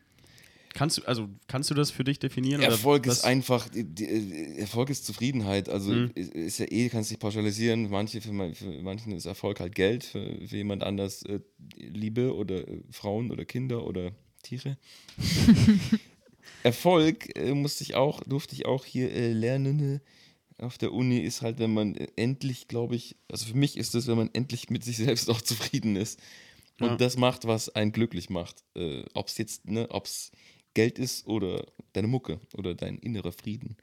Kannst du, also kannst du das für dich definieren? Erfolg ist einfach, die, die, äh, Erfolg ist Zufriedenheit. Also Mhm. ist, ist ja eh, kannst dich pauschalisieren. Manche, für, man- für manchen ist Erfolg halt Geld, für, für jemand anders äh, Liebe oder äh, Frauen oder Kinder oder Tiere. (laughs) Erfolg äh, musste ich auch, durfte ich auch hier äh, lernen äh, auf der Uni, ist halt, wenn man endlich, glaube ich, also für mich ist es, wenn man endlich mit sich selbst auch zufrieden ist und Ja. das macht, was einen glücklich macht. Äh, ob es jetzt, ne, ob es Geld ist oder deine Mucke oder dein innerer Frieden.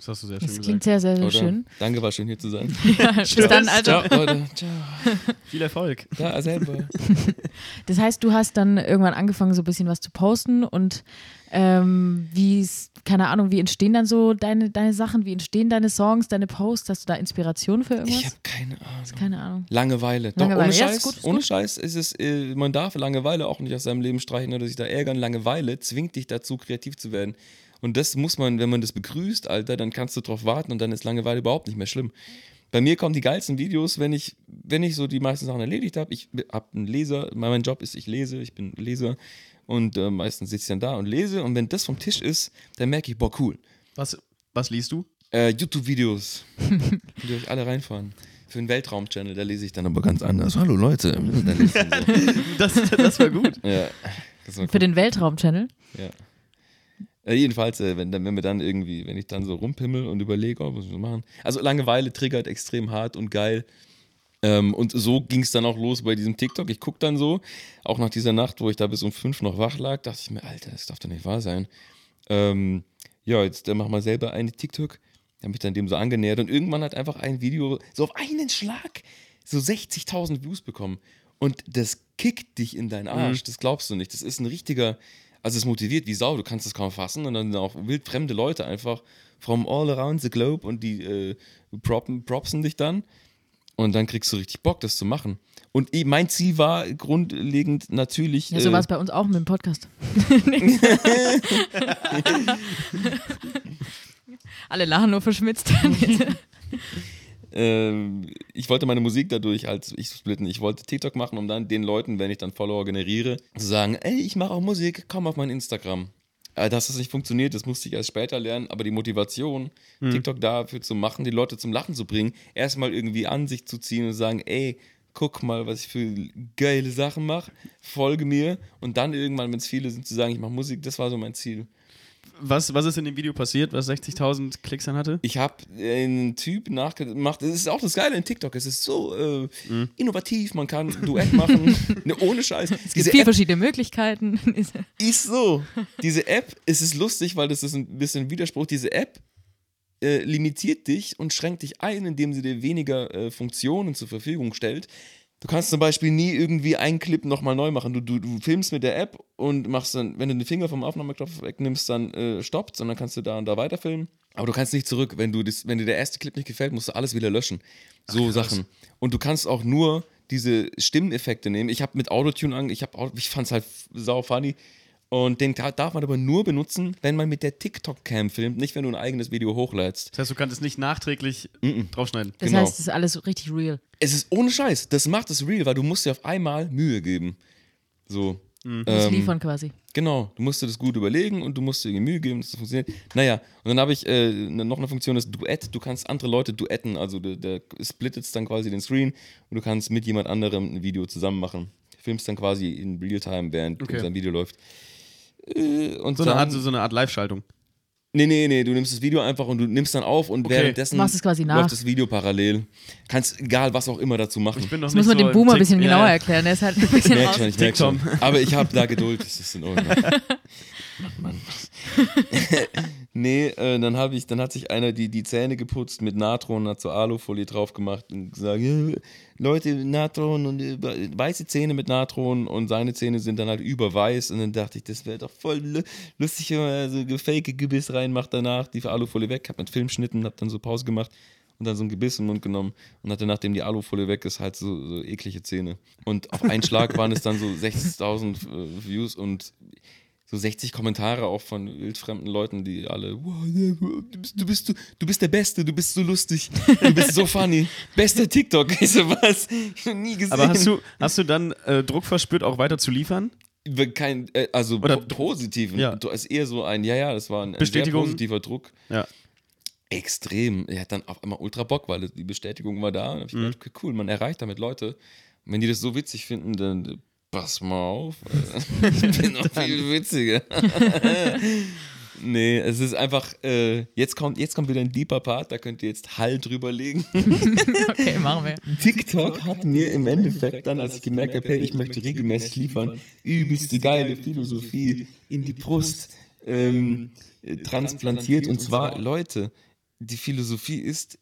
Das hast du sehr schön Das gesagt. klingt sehr, sehr, sehr Oder? schön. Danke, war schön hier zu sein. (laughs) Ja, (laughs) bis dann, also. Ciao, Leute. Ciao. (laughs) Viel Erfolg. Da selber. Das heißt, du hast dann irgendwann angefangen, so ein bisschen was zu posten und ähm, wie, keine Ahnung, wie entstehen dann so deine, deine Sachen, wie entstehen deine Songs, deine Posts? Hast du da Inspiration für irgendwas? Ich habe keine Ahnung. keine Ahnung. Langeweile. Doch, Langeweile. ohne Ja, Scheiß. ist gut, ist ohne gut. Scheiß ist es, äh, man darf Langeweile auch nicht aus seinem Leben streichen oder sich da ärgern. Langeweile zwingt dich dazu, kreativ zu werden. Und das muss man, wenn man das begrüßt, Alter, dann kannst du drauf warten und dann ist Langeweile überhaupt nicht mehr schlimm. Bei mir kommen die geilsten Videos, wenn ich, wenn ich so die meisten Sachen erledigt habe. Ich habe einen Leser, mein Job ist, ich lese, ich bin Leser und äh, meistens sitze ich dann da und lese und wenn das vom Tisch ist, dann merke ich, boah, cool. Was, was liest du? Äh, YouTube-Videos. (laughs) Ihr euch alle reinfahren. Für den Weltraum-Channel, da lese ich dann aber ganz anders. Hallo Leute. (laughs) So. Das, das war gut. Ja. Das war Für den Weltraum-Channel? Ja. Äh, jedenfalls, äh, wenn, wenn wir dann irgendwie, wenn ich dann so rumpimmel und überlege, oh, was wir machen. Also Langeweile triggert extrem hart und geil. Ähm, und so ging es dann auch los bei diesem TikTok. Ich gucke dann so, auch nach dieser Nacht, wo ich da bis um fünf noch wach lag, dachte ich mir, Alter, das darf doch nicht wahr sein. Ähm, ja, jetzt äh, mach mal selber eine TikTok. Da habe ich dann dem so angenähert und irgendwann hat einfach ein Video so auf einen Schlag so 60.000 Views bekommen. Und das kickt dich in deinen Arsch, das glaubst du nicht. Das ist ein richtiger, also es motiviert wie Sau, du kannst es kaum fassen und dann auch wildfremde Leute einfach from all around the globe und die äh, proppen, propsen dich dann und dann kriegst du richtig Bock, das zu machen. Und eh, mein Ziel war grundlegend natürlich. Ja, so äh, war es bei uns auch mit dem Podcast. (laughs) Alle lachen nur verschmitzt. (laughs) (laughs) ähm, ich wollte meine Musik dadurch als ich splitten. Ich wollte TikTok machen, um dann den Leuten, wenn ich dann Follower generiere, zu sagen, ey, ich mache auch Musik, komm auf mein Instagram. Äh, Dass das nicht funktioniert, das musste ich erst später lernen, aber die Motivation, TikTok dafür zu machen, die Leute zum Lachen zu bringen, erstmal irgendwie an sich zu ziehen und sagen, ey, guck mal, was ich für geile Sachen mache, folge mir und dann irgendwann, wenn es viele sind, zu sagen, ich mache Musik, das war so mein Ziel. Was, was ist in dem Video passiert, was 60.000 Klicks dann hatte? Ich habe einen Typ nachgemacht. Das ist auch das Geile in TikTok. Es ist so äh, innovativ. Man kann Duett machen. (laughs) ne, ohne Scheiß. Es gibt Diese App verschiedene Möglichkeiten. (laughs) ist so. Diese App, es ist lustig, weil das ist ein bisschen Widerspruch. Diese App äh, limitiert dich und schränkt dich ein, indem sie dir weniger äh, Funktionen zur Verfügung stellt. Du kannst zum Beispiel nie irgendwie einen Clip nochmal neu machen. Du, du, du filmst mit der App und machst dann, wenn du den Finger vom Aufnahmeknopf wegnimmst, dann äh, stoppt und dann kannst du da und da weiterfilmen. Aber du kannst nicht zurück. Wenn, du das, wenn dir der erste Clip nicht gefällt, musst du alles wieder löschen. So Sachen. Und du kannst auch nur diese Stimmeffekte nehmen. Ich habe mit Autotune an, ich, hab, ich fand es halt sau funny. Und den darf man aber nur benutzen, wenn man mit der TikTok-Cam filmt, nicht wenn du ein eigenes Video hochlädst. Das heißt, du kannst es nicht nachträglich draufschneiden. Das Genau. heißt, es ist alles so richtig real. Es ist ohne Scheiß. Das macht es real, weil du musst dir auf einmal Mühe geben. So. Du musst Ähm, liefern quasi. Genau, du musst dir das gut überlegen und du musst dir Mühe geben, dass das funktioniert. Naja, und dann habe ich äh, ne- noch eine Funktion, das Duett. Du kannst andere Leute duetten, also der, der splittet dann quasi den Screen und du kannst mit jemand anderem ein Video zusammen machen. Filmst dann quasi in Realtime, während Okay. sein Video läuft. Äh, und So eine dann, Art, so eine Art Live-Schaltung. Nee, nee, nee, du nimmst das Video einfach und du nimmst dann auf und Okay. währenddessen Du machst es quasi nach. läuft das Video parallel. Kannst egal was auch immer dazu machen. Ich bin noch Das muss man so dem Boomer ein Tick- bisschen Ja, genauer ja. erklären. Der ist halt ein bisschen merk raus. schon, ich merk schon. Aber ich habe da Geduld, das ist in Ordnung. (laughs) Mann, Mann. (laughs) nee, äh, dann habe ich, dann hat sich einer die, die Zähne geputzt mit Natron, hat so Alufolie drauf gemacht und gesagt, ja, Leute, Natron und äh, weiße Zähne mit Natron und seine Zähne sind dann halt überweiß und dann dachte ich, das wäre doch voll lu- lustig, wenn man so gefake Gebiss reinmacht danach, die Alufolie weg, hab mit Filmschnitten, hab dann so Pause gemacht und dann so ein Gebiss im Mund genommen und hatte, nachdem die Alufolie weg ist, halt so, so eklige Zähne. Und auf einen Schlag waren es dann so 60.000 äh, Views und so 60 Kommentare auch von wildfremden Leuten, die alle, wow, du bist, du bist, du, bist der Beste, du bist so lustig, du bist so funny, (laughs) bester TikTok, (laughs) ich so was, ich hab nie gesehen. Aber hast du, hast du dann äh, Druck verspürt, auch weiter zu liefern? Kein, äh, also Oder- po positiven. Ja. Du ist eher so ein, ja, ja, das war ein, ein sehr positiver Druck. Ja. Extrem. Er hat dann auf einmal ultra Bock, weil die Bestätigung war da. Und hab ich Mhm. gedacht, okay, cool, man erreicht damit Leute. Und wenn die das so witzig finden, dann pass mal auf. (laughs) ich bin noch viel witziger. (laughs) nee, es ist einfach, äh, jetzt, kommt, jetzt kommt wieder ein deeper Part, da könnt ihr jetzt Hall drüber legen. (laughs) Okay, machen wir. TikTok hat mir im Endeffekt dann, als ich gemerkt habe, hey, ich möchte regelmäßig liefern, übelst die geile Philosophie in die Brust ähm, äh, transplantiert. Und zwar, Leute, die Philosophie ist,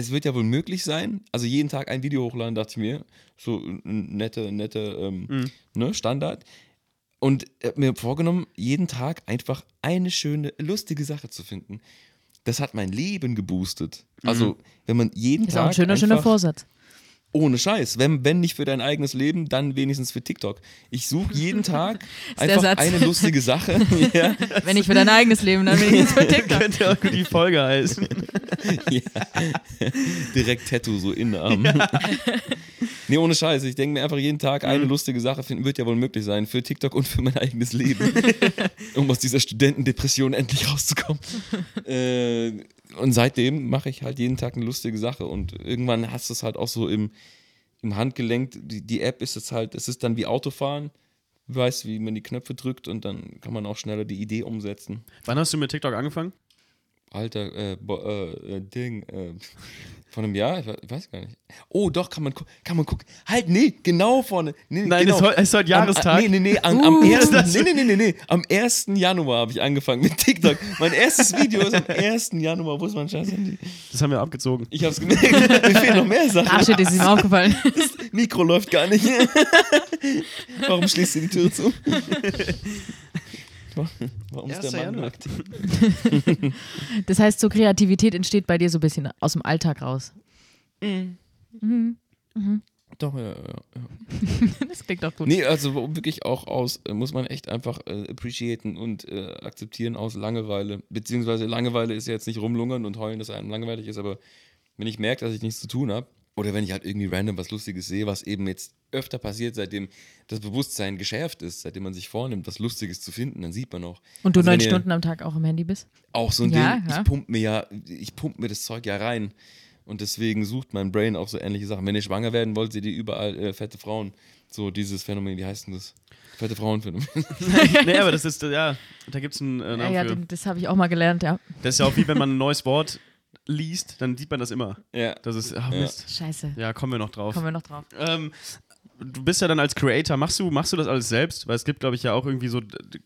es wird ja wohl möglich sein, also jeden Tag ein Video hochladen, dachte ich mir, so ein netter, netter ähm, ne, Standard. Und hab mir vorgenommen, jeden Tag einfach eine schöne, lustige Sache zu finden. Das hat mein Leben geboostet. Also, wenn man jeden Ist Tag auch ein schöner, schöner Vorsatz. Ohne Scheiß. Wenn, wenn nicht für dein eigenes Leben, dann wenigstens für TikTok. Ich suche jeden Tag (laughs) einfach Satz. eine lustige Sache. (laughs) (laughs) ja, Wenn nicht für dein eigenes Leben, dann jetzt für TikTok. Könnte auch die Folge heißen. direkt Tattoo so in Arm. nee, ohne Scheiß. Ich denke mir einfach jeden Tag eine lustige Sache finden, wird ja wohl möglich sein. Für TikTok und für mein eigenes Leben. um aus dieser Studentendepression endlich rauszukommen. äh, und seitdem mache ich halt jeden Tag eine lustige Sache. Und irgendwann hast du es halt auch so im, im Handgelenk. Die, die App ist jetzt halt, es ist dann wie Autofahren. Du weißt, wie man die Knöpfe drückt und dann kann man auch schneller die Idee umsetzen. Wann hast du mit TikTok angefangen? Alter, äh, bo, äh, äh, Ding, äh, von einem Jahr? Ich we- ich weiß gar nicht. Oh, doch, kann man, kann man gucken. Halt, nee, genau vorne. Nee, Nein, genau. es ist es ist heute Am- Jahrestag. Nee, nee, nee, am, am, Uh. ersten, Das- nee, nee, nee, nee, nee, am 1. Januar habe ich angefangen mit TikTok. Mein erstes Video ist am 1. Januar. Wo ist mein scheiß Handy? Das haben wir abgezogen. Ich hab's gemerkt. Mir fehlen noch mehr Sachen. Ach shit, ist ihm aufgefallen. Mikro läuft gar nicht. Warum schließt du die Tür zu? Warum ist der 1. Mann Januar. nackt? (laughs) Das heißt, so Kreativität entsteht bei dir so ein bisschen aus dem Alltag raus. Doch, ja, ja, ja. (laughs) Das klingt doch gut. Nee, also wirklich auch aus, äh, muss man echt einfach äh, appreciaten und äh, akzeptieren aus Langeweile. Beziehungsweise Langeweile ist ja jetzt nicht rumlungern und heulen, dass einem langweilig ist, aber wenn ich merke, dass ich nichts zu tun habe, oder wenn ich halt irgendwie random was Lustiges sehe, was eben jetzt öfter passiert, seitdem das Bewusstsein geschärft ist, seitdem man sich vornimmt, was Lustiges zu finden, dann sieht man auch. Und du Also neun Stunden am Tag auch am Handy bist? Auch so ein Ja, Ding, ja. ich pump mir ja, ich pump mir das Zeug ja rein. Und deswegen sucht mein Brain auch so ähnliche Sachen. Wenn ihr schwanger werden wollt, seht ihr überall äh, fette Frauen. So dieses Phänomen, wie heißt denn das? Fette Frauenphänomen. (laughs) (laughs) nee, aber das ist, ja, da gibt es einen äh, Ja, Namen ja, für. den- das habe ich auch mal gelernt, ja. Das ist ja auch wie wenn man ein (laughs) neues Wort liest, dann sieht man das immer. ja. Das ist, ach Ja. Mist. Scheiße. Ja, kommen wir noch drauf. Kommen wir noch drauf. Ähm, du bist ja dann als Creator, machst du, machst du das alles selbst? Weil es gibt, glaube ich, ja auch irgendwie so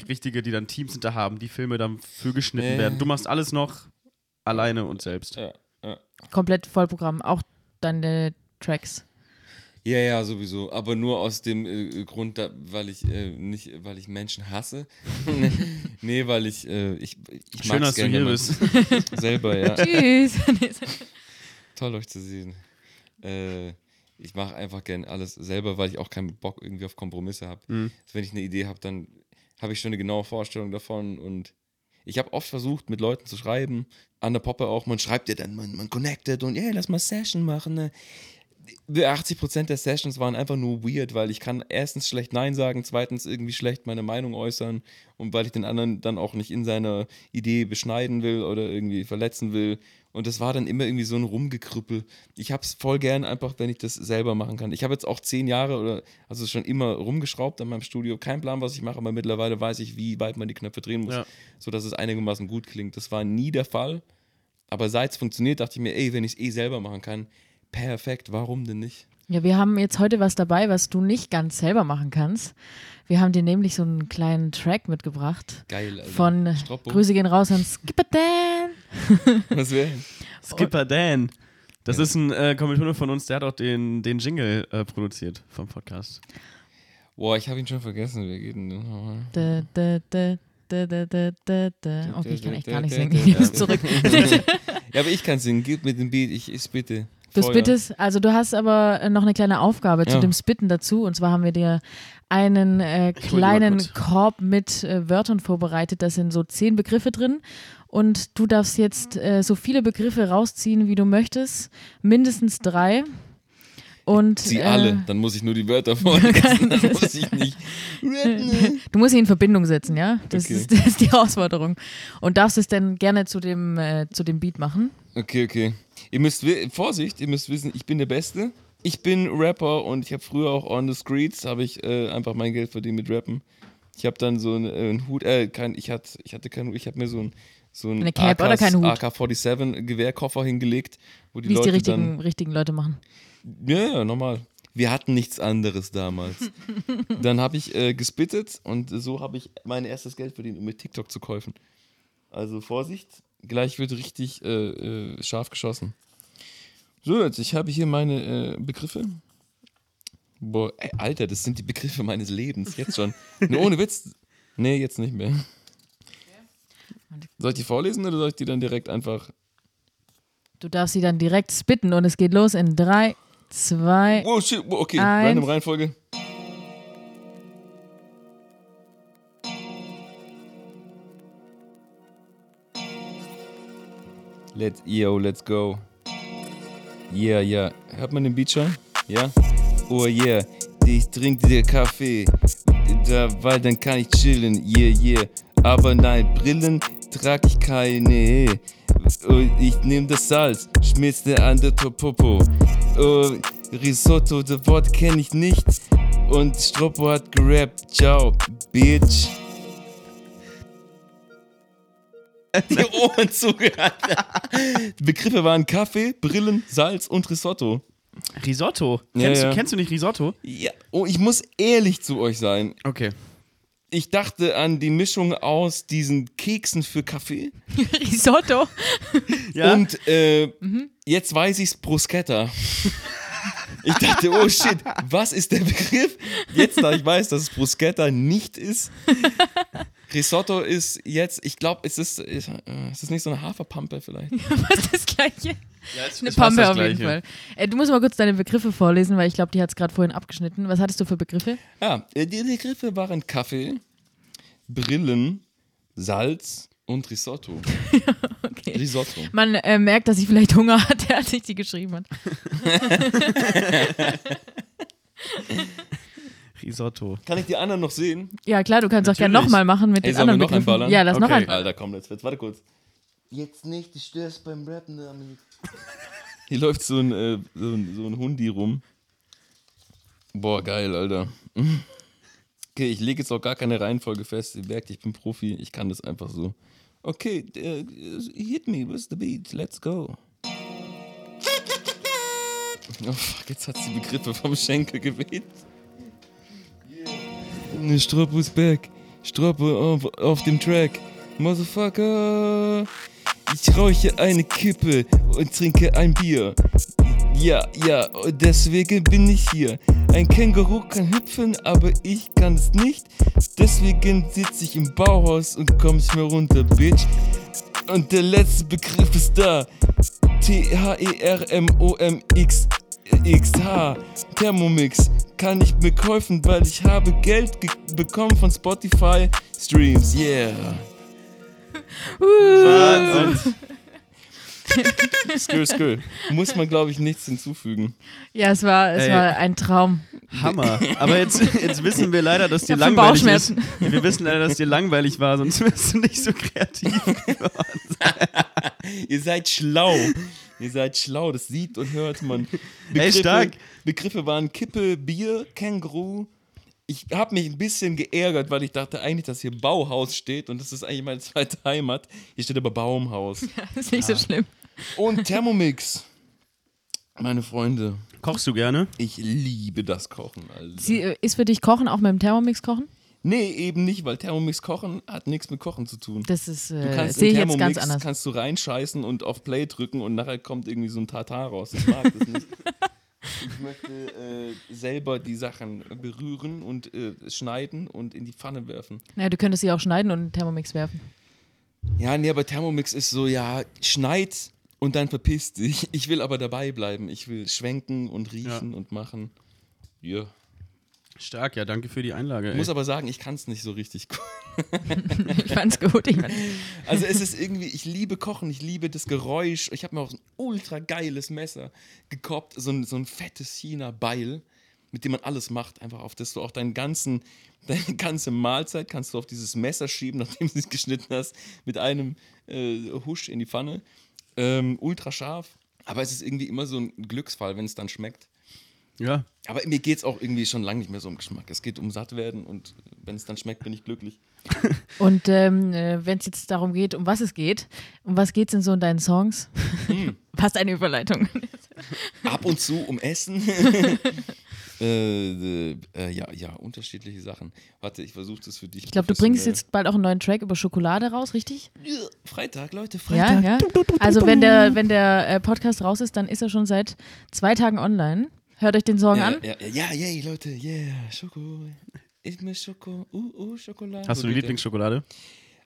richtige, die dann Teams hinter haben, die Filme dann für geschnitten Ja. werden. Du machst alles noch alleine und selbst. Ja, ja. Komplett Vollprogramm. Auch deine Tracks. Ja, ja, sowieso. Aber nur aus dem äh, Grund, da, weil ich äh, nicht, weil ich Menschen hasse. (laughs) nee, weil ich, äh, ich, ich Schön, mag's dass du gerne, hier wenn bist. (laughs) Selber, ja. Tschüss. Toll, euch zu sehen. Äh, ich mache einfach gern alles selber, weil ich auch keinen Bock irgendwie auf Kompromisse habe. Mhm. Wenn ich eine Idee habe, dann habe ich schon eine genaue Vorstellung davon und ich habe oft versucht, mit Leuten zu schreiben. An der Poppe auch, man schreibt ja dann, man, man connectet und hey, lass mal Session machen. Ne? 80% der Sessions waren einfach nur weird, weil ich kann erstens schlecht Nein sagen, zweitens irgendwie schlecht meine Meinung äußern und weil ich den anderen dann auch nicht in seiner Idee beschneiden will oder irgendwie verletzen will. Und das war dann immer irgendwie so ein Rumgekrüppel. Ich habe es voll gern einfach, wenn ich das selber machen kann. Ich habe jetzt auch zehn Jahre oder also schon immer rumgeschraubt an meinem Studio. Kein Plan, was ich mache, aber mittlerweile weiß ich, wie weit man die Knöpfe drehen muss, Ja. sodass es einigermaßen gut klingt. Das war nie der Fall. Aber seit es funktioniert, dachte ich mir, ey, wenn ich es eh selber machen kann, perfekt, warum denn nicht? Ja, wir haben jetzt heute was dabei, was du nicht ganz selber machen kannst. Wir haben dir nämlich so einen kleinen Track mitgebracht. Geil. Alter. Von Stroppo. Grüße gehen raus an Skipper Dan. (laughs) Was wäre? Skipper Dan. Das ist ein äh, Kommilitone von uns, der hat auch den, den Jingle äh, produziert vom Podcast. Boah, ich habe ihn schon vergessen. Wer geht denn denn nochmal? Da, da, da, da, da, da, da, da. Okay, ich kann echt gar nicht singen. Ich muss (laughs) zurück. (laughs) Ja, aber ich kann singen. Gib mir den Beat. Ich, ich bitte. Du spittest, also du hast aber äh, noch eine kleine Aufgabe zu Ja. dem Spitten dazu. Und zwar haben wir dir einen äh, kleinen. Korb mit äh, Wörtern vorbereitet. Da sind so zehn Begriffe drin. Und du darfst jetzt äh, so viele Begriffe rausziehen, wie du möchtest. Mindestens drei. und Sie äh, alle, dann muss ich nur die Wörter vorlesen, dann muss ich nicht. (laughs) Du musst sie in Verbindung setzen, ja? Das, Okay. ist, (laughs) das ist die Herausforderung. Und darfst es dann gerne zu dem, äh, zu dem Beat machen. Okay, okay. Ihr müsst, Vorsicht, ihr müsst wissen, ich bin der Beste. Ich bin Rapper und ich habe früher auch on the streets, habe ich äh, einfach mein Geld verdient mit Rappen. Ich habe dann so einen, äh, einen Hut, äh, kein, ich, hatte, ich hatte keinen Hut, ich habe mir so einen so einen Eine Cap oder keinen Hut? AK-47 Gewehrkoffer hingelegt, wo die Wie es die Leute richtigen, dann richtigen Leute machen. Ja, ja, normal. Wir hatten nichts anderes damals. (laughs) Dann habe ich äh, gespittet und so habe ich mein erstes Geld verdient, um mit TikTok zu kaufen. Also Vorsicht, gleich wird richtig äh, äh, scharf geschossen. So, jetzt, ich habe hier meine äh, Begriffe. Boah, ey, Alter, das sind die Begriffe meines Lebens, jetzt schon. (laughs) Nur ohne Witz. Nee, jetzt nicht mehr. Soll ich die vorlesen oder soll ich die dann direkt einfach. Du darfst sie dann direkt spitten und es geht los in drei, zwei. Oh shit, oh, okay, Eins. random Reihenfolge. Let's, yo, let's go. Yeah, yeah. Hört man den Beat schon? Ja? Oh yeah, ich trinke dir Kaffee, da, weil dann kann ich chillen, yeah, yeah. Aber nein, Brillen trag ich keine. Oh, ich nehm das Salz, schmitze an der Topopo. Oh, Risotto, das Wort kenn ich nicht. Und Stroppo hat gerappt, ciao, bitch. (laughs) Die Ohren zugehört. Die Begriffe waren Kaffee, Brillen, Salz und Risotto. Risotto. Ja, kennst, ja. Du, kennst du nicht Risotto? Ja, oh, ich muss ehrlich zu euch sein. Okay. Ich dachte an die Mischung aus diesen Keksen für Kaffee (laughs) Risotto. (laughs) Ja. und äh, jetzt weiß ich's Bruschetta. Ich dachte, oh shit, was ist der Begriff? Jetzt, da ich weiß, dass es Bruschetta nicht ist. Risotto ist jetzt, ich glaube, es ist, ist, äh, ist es nicht so eine Haferpampe vielleicht? (laughs) Was ist das Gleiche? ja es Eine ist Pampe das auf jeden. Fall. Äh, du musst mal kurz deine Begriffe vorlesen, weil ich glaube, die hat es gerade vorhin abgeschnitten. Was hattest du für Begriffe? Ja, äh, die Begriffe waren Kaffee, Brillen, Salz und Risotto. (laughs) Okay. Risotto. Man äh, merkt, dass ich vielleicht Hunger hatte, (laughs) als ich die geschrieben hat. Risotto. Kann ich die anderen noch sehen? Ja, klar, du kannst auch gerne Natürlich. nochmal machen mit Ey, den anderen noch Begriffen. einballern? Ja, lass noch Okay. ein. Alter, komm, jetzt, jetzt warte kurz. Jetzt nicht, du störst beim Rappen damit. Hier läuft so ein, äh, so ein, so ein Hundi rum. Boah, geil, Alter. Okay, ich lege jetzt auch gar keine Reihenfolge fest. Ihr merkt, ich bin Profi, ich kann das einfach so. Okay, äh, hit me with the beat, let's go. Oh fuck, jetzt hat sie die Begriffe vom Schenkel geweht. Ne, Stroppo ist back. Stroppo auf, auf dem Track. Motherfucker. Ich rauche eine Kippe und trinke ein Bier. Ja, ja, deswegen bin ich hier. Ein Känguru kann hüpfen, aber ich kann es nicht. Deswegen sitze ich im Bauhaus und komm nicht mehr runter, Bitch. Und der letzte Begriff ist da. T-H-E-R-M-O-M-X. XH, Thermomix, kann ich mir kaufen, weil ich habe Geld ge- bekommen von Spotify Streams, yeah. Wahnsinn. Skür, skür. Muss man, glaube ich, nichts hinzufügen. Ja, es war, es Ey. war ein Traum. Hammer. Aber jetzt, jetzt wissen wir leider, dass dir langweilig ist. Bauchschmerzen. Wir wissen leider, dass dir langweilig war, sonst wärst du nicht so kreativ. (laughs) Ihr seid schlau. Ihr seid schlau, das sieht und hört man. (laughs) Ey, stark. Begriffe waren Kippe, Bier, Känguru. Ich habe mich ein bisschen geärgert, weil ich dachte eigentlich, dass hier Bauhaus steht und das ist eigentlich meine zweite Heimat. Hier steht aber Baumhaus. (laughs) Das ist nicht so schlimm. Und Thermomix. Meine Freunde, Kochst du gerne? ich liebe das Kochen. Alter. Sie, äh, ist für dich Kochen auch mit dem Thermomix kochen? Nee, eben nicht, weil Thermomix kochen hat nichts mit Kochen zu tun. Das ist, Du äh, kannst sehe in ich jetzt Thermomix ganz anders. kannst du reinscheißen und auf Play drücken und nachher kommt irgendwie so ein Tatar raus. Ich mag das nicht. (laughs) Ich möchte äh, selber die Sachen berühren und äh, schneiden und in die Pfanne werfen. Naja, du könntest sie auch schneiden und in Thermomix werfen. Ja, nee, aber Thermomix ist so, ja, schneid und dann verpiss dich. Ich will aber dabei bleiben. Ich will schwenken und riechen und machen. Ja. Stark, ja, danke für die Einlage. Ich muss aber sagen, ich kann es nicht so richtig gut. (laughs) Ich fand's gut. Ich fand's Also es ist irgendwie, ich liebe Kochen, ich liebe das Geräusch. Ich habe mir auch so ein ultra geiles Messer gekoppt, so ein, so ein fettes China-Beil, mit dem man alles macht, einfach auf das du auch deinen ganzen, (laughs) deine ganze Mahlzeit kannst du auf dieses Messer schieben, nachdem du es geschnitten hast, mit einem äh, Husch in die Pfanne. Ähm, ultra scharf. Aber es ist irgendwie immer so ein Glücksfall, wenn es dann schmeckt. Ja, Aber mir geht es auch irgendwie schon lange nicht mehr so um Geschmack. Es geht um Sattwerden und wenn es dann schmeckt, bin ich glücklich. (laughs) Und ähm, äh, wenn es jetzt darum geht, um was es geht, um was geht es denn so in deinen Songs? Hm. (laughs) Was eine Überleitung. (laughs) ab und zu um Essen. äh, äh, äh, ja, ja, unterschiedliche Sachen. Warte, ich versuche das für dich. Ich glaube, du bringst jetzt bald auch einen neuen Track über Schokolade raus, richtig? Freitag, Leute, Ja, Freitag. ja. Also wenn der, wenn der äh, Podcast raus ist, dann ist er schon seit zwei Tagen online. Hört euch den Song Ja, an. ja, ja, ja, yeah, Leute, yeah, Schoko. Ich mir Schoko, uh, uh, Schokolade. hast du eine. Lieblingsschokolade?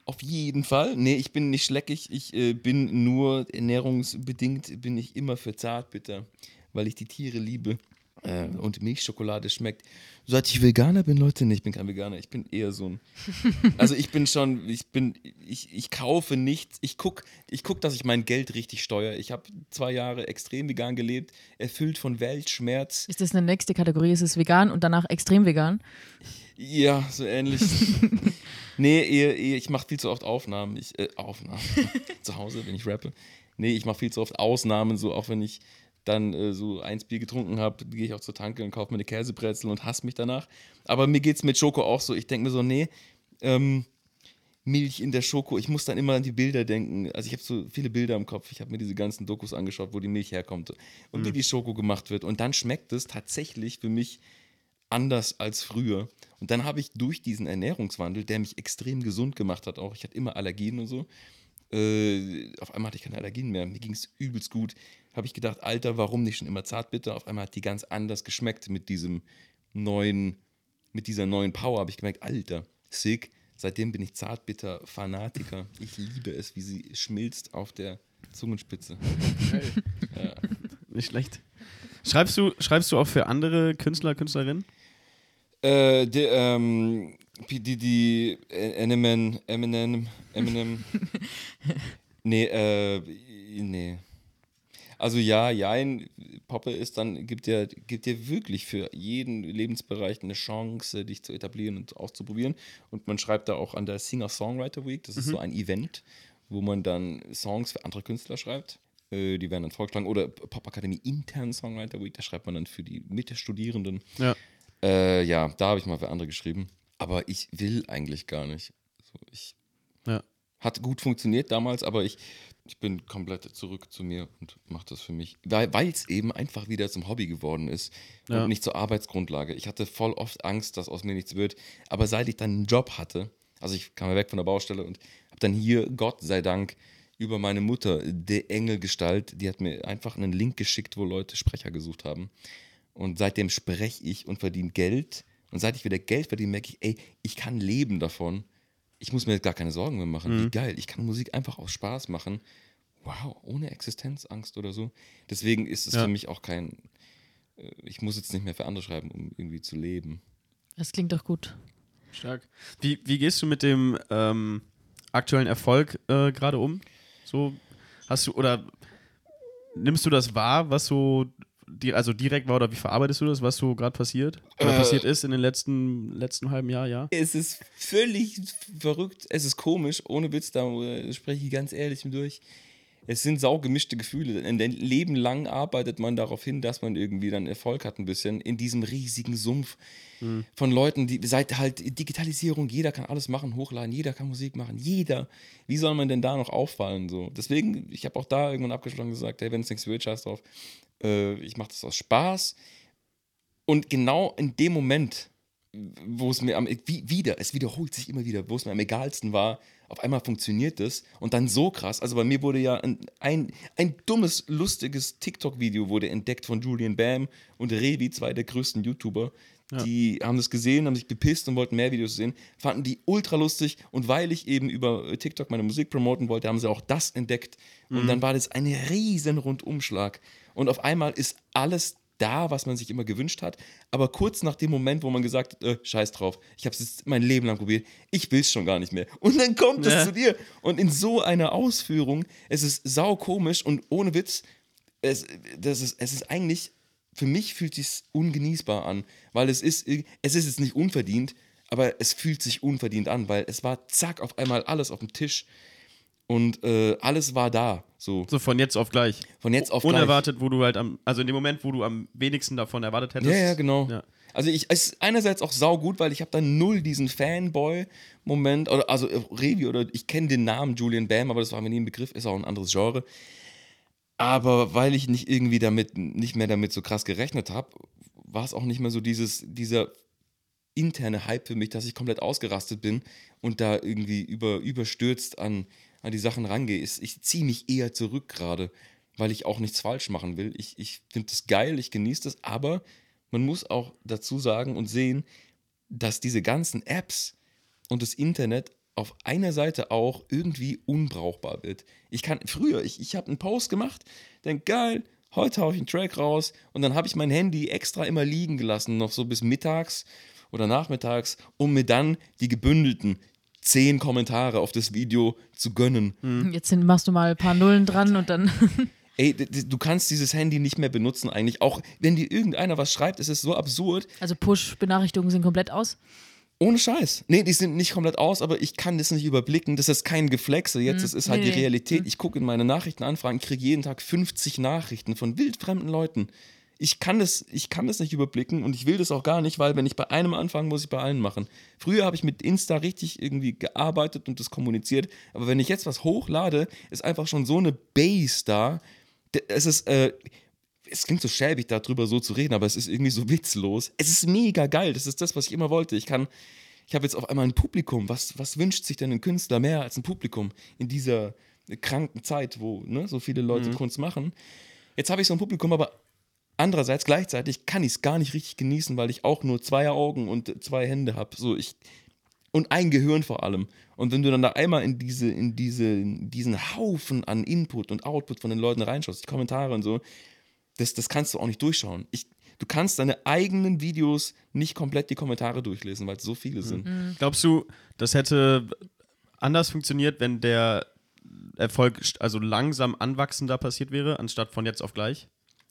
Auf jeden Fall. Nee, ich bin nicht schleckig. Ich äh, bin nur ernährungsbedingt bin ich immer für Zartbitter, weil ich die Tiere liebe. Äh, und Milchschokolade schmeckt. Seit ich Veganer bin, Leute, nee, ich bin kein Veganer, ich bin eher so ein. (laughs) Also ich bin schon, ich bin, ich, ich kaufe nichts. Ich gucke, ich guck, dass ich mein Geld richtig steuere. Ich habe zwei Jahre extrem vegan gelebt, erfüllt von Weltschmerz. Ist das eine nächste Kategorie? Ist es vegan und danach extrem vegan? Ja, so ähnlich. (laughs) nee, eher, eher, ich mache viel zu oft Aufnahmen. Ich, äh, Aufnahmen. (laughs) zu Hause, wenn ich rappe. Nee, ich mache viel zu oft Ausnahmen, so auch wenn ich dann äh, so eins Bier getrunken habe, gehe ich auch zur Tanke und kaufe mir eine Käsebrezel und hasse mich danach. Aber mir geht es mit Schoko auch so. Ich denke mir so, nee, ähm, Milch in der Schoko. Ich muss dann immer an die Bilder denken. Also ich habe so viele Bilder im Kopf. Ich habe mir diese ganzen Dokus angeschaut, wo die Milch herkommt und wie die Schoko gemacht wird. Und dann schmeckt es tatsächlich für mich anders als früher. Und dann habe ich durch diesen Ernährungswandel, der mich extrem gesund gemacht hat, auch ich hatte immer Allergien und so, äh, auf einmal hatte ich keine Allergien mehr. Mir ging es übelst gut. Habe ich gedacht, Alter, warum nicht schon immer Zartbitter? Auf einmal hat die ganz anders geschmeckt mit diesem neuen, mit dieser neuen Power. Habe ich gemerkt, Alter, sick. Seitdem bin ich Zartbitter-Fanatiker. Ich liebe es, wie sie schmilzt auf der Zungenspitze. Nicht schlecht. Schreibst du, schreibst du auch für andere Künstler, Künstlerinnen? Äh, die, ähm, die, die, die äh, Eminem, Eminem, Eminem. (laughs) nee, äh, nee. Also ja, jein, Poppe ist dann, gibt dir, gibt dir wirklich für jeden Lebensbereich eine Chance, dich zu etablieren und auszuprobieren. Und man schreibt da auch an der Singer-Songwriter Week, das ist so ein Event, wo man dann Songs für andere Künstler schreibt. Äh, die werden dann vorgeschlagen. Oder Popakademie intern Songwriter Week, da schreibt man dann für die Mitstudierenden. Ja. Äh, ja, da habe ich mal für andere geschrieben. Aber ich will eigentlich gar nicht. So, ich Ja. hat gut funktioniert damals, aber ich, ich bin komplett zurück zu mir und mache das für mich. Weil es eben einfach wieder zum Hobby geworden ist Ja. und nicht zur Arbeitsgrundlage. Ich hatte voll oft Angst, dass aus mir nichts wird. Aber seit ich dann einen Job hatte, also ich kam ja weg von der Baustelle und habe dann hier, Gott sei Dank, über meine Mutter, der Engelgestalt, die hat mir einfach einen Link geschickt, wo Leute Sprecher gesucht haben. Und seitdem spreche ich und verdiene Geld. Und seit ich wieder Geld verdiene, merke ich, ey, ich kann leben davon. Ich muss mir jetzt gar keine Sorgen mehr machen. Wie geil. Ich kann Musik einfach aus Spaß machen. Wow, ohne Existenzangst oder so. Deswegen ist es Ja. für mich auch kein. äh, Ich muss jetzt nicht mehr für andere schreiben, um irgendwie zu leben. Das klingt doch gut. Stark. Wie, wie gehst du mit dem ähm, aktuellen Erfolg äh, gerade um? So hast du oder nimmst du das wahr, was so die, also direkt war oder wie verarbeitest du das, was so gerade passiert oder Äh. passiert ist in den letzten letzten halben Jahr, ja? Es ist völlig verrückt. Es ist komisch. Ohne Witz, da spreche ich ganz ehrlich durch. Es sind saugemischte Gefühle. Ein Leben lang arbeitet man darauf hin, dass man irgendwie dann Erfolg hat, ein bisschen in diesem riesigen Sumpf von Leuten, die seit halt Digitalisierung, jeder kann alles machen, hochladen, jeder kann Musik machen, jeder. Wie soll man denn da noch auffallen? So? Deswegen, ich habe auch da irgendwann abgeschlossen und gesagt, hey, wenn es nichts wird, scheiß drauf. Äh, ich mache das aus Spaß. Und genau in dem Moment, wo es mir am, wie, wieder, es wiederholt sich immer wieder, wo es mir am egalsten war, auf einmal funktioniert das und dann so krass. Also bei mir wurde ja ein, ein, ein dummes, lustiges TikTok-Video wurde entdeckt von Julian Bam und Revi, zwei der größten YouTuber. Die haben das gesehen, haben sich bepisst und wollten mehr Videos sehen, fanden die ultra lustig und weil ich eben über TikTok meine Musik promoten wollte, haben sie auch das entdeckt und dann war das ein riesen Rundumschlag und auf einmal ist alles da, was man sich immer gewünscht hat. Aber kurz nach dem Moment, wo man gesagt hat, äh, scheiß drauf, ich habe es mein Leben lang probiert, ich will es schon gar nicht mehr. Und dann kommt es Ja. zu dir. Und in so einer Ausführung, es ist sau komisch und ohne Witz, es, das ist, es ist eigentlich, für mich fühlt sich ungenießbar an, weil es ist, es ist jetzt nicht unverdient, aber es fühlt sich unverdient an, weil es war zack auf einmal alles auf dem Tisch und äh, alles war da, so So von jetzt auf gleich. von jetzt auf gleich. Unerwartet, wo du halt am, also in dem Moment, wo du am wenigsten davon erwartet hättest. Ja, ja, genau. Ja. Also ich, es ist einerseits auch saugut, weil ich habe dann null diesen Fanboy-Moment, oder also äh, Revi oder ich kenne den Namen Julian Bam, aber das war mir nie ein Begriff, ist auch ein anderes Genre. Aber weil ich nicht irgendwie damit, nicht mehr damit so krass gerechnet habe, war es auch nicht mehr so dieses, dieser interne Hype für mich, dass ich komplett ausgerastet bin und da irgendwie über, überstürzt an, an die Sachen rangehe. Ich, ziehe mich eher zurück gerade, weil ich auch nichts falsch machen will. Ich, ich finde es geil, ich genieße das, aber man muss auch dazu sagen und sehen, dass diese ganzen Apps und das Internet auf einer Seite auch irgendwie unbrauchbar wird. Ich kann früher, ich, ich habe einen Post gemacht, denk geil, heute haue ich einen Track raus und dann habe ich mein Handy extra immer liegen gelassen, noch so bis mittags oder nachmittags, um mir dann die gebündelten zehn Kommentare auf das Video zu gönnen. Jetzt sind, machst du mal ein paar Nullen dran und dann. (laughs) Ey, du kannst dieses Handy nicht mehr benutzen eigentlich. Auch wenn dir irgendeiner was schreibt, ist es so absurd. Also Push-Benachrichtigungen sind komplett aus. Ohne Scheiß. Nee, die sind nicht komplett aus, aber ich kann das nicht überblicken. Das ist kein Geflexe. Jetzt das ist halt Nee, die nee. Realität. Ich gucke in meine Nachrichtenanfragen, ich kriege jeden Tag 50 Nachrichten von wildfremden Leuten. Ich kann, das, ich kann das nicht überblicken und ich will das auch gar nicht, weil wenn ich bei einem anfange, muss ich bei allen machen. Früher habe ich mit Insta richtig irgendwie gearbeitet und das kommuniziert, aber wenn ich jetzt was hochlade, ist einfach schon so eine Base da. Es ist, äh, es klingt so schäbig, darüber so zu reden, aber es ist irgendwie so witzlos. Es ist mega geil. Das ist das, was ich immer wollte. Ich kann, ich habe jetzt auf einmal ein Publikum. Was, was wünscht sich denn ein Künstler mehr als ein Publikum in dieser kranken Zeit, wo ne, so viele Leute Kunst machen? Jetzt habe ich so ein Publikum, aber andererseits gleichzeitig kann ich es gar nicht richtig genießen, weil ich auch nur zwei Augen und zwei Hände habe. So ich und ein Gehirn vor allem. Und wenn du dann da einmal in diese, in diese, in diesen Haufen an Input und Output von den Leuten reinschaust, die Kommentare und so, das, das kannst du auch nicht durchschauen. Ich, du kannst deine eigenen Videos nicht komplett die Kommentare durchlesen, weil es so viele sind. Glaubst du, das hätte anders funktioniert, wenn der Erfolg also langsam anwachsender passiert wäre, anstatt von jetzt auf gleich?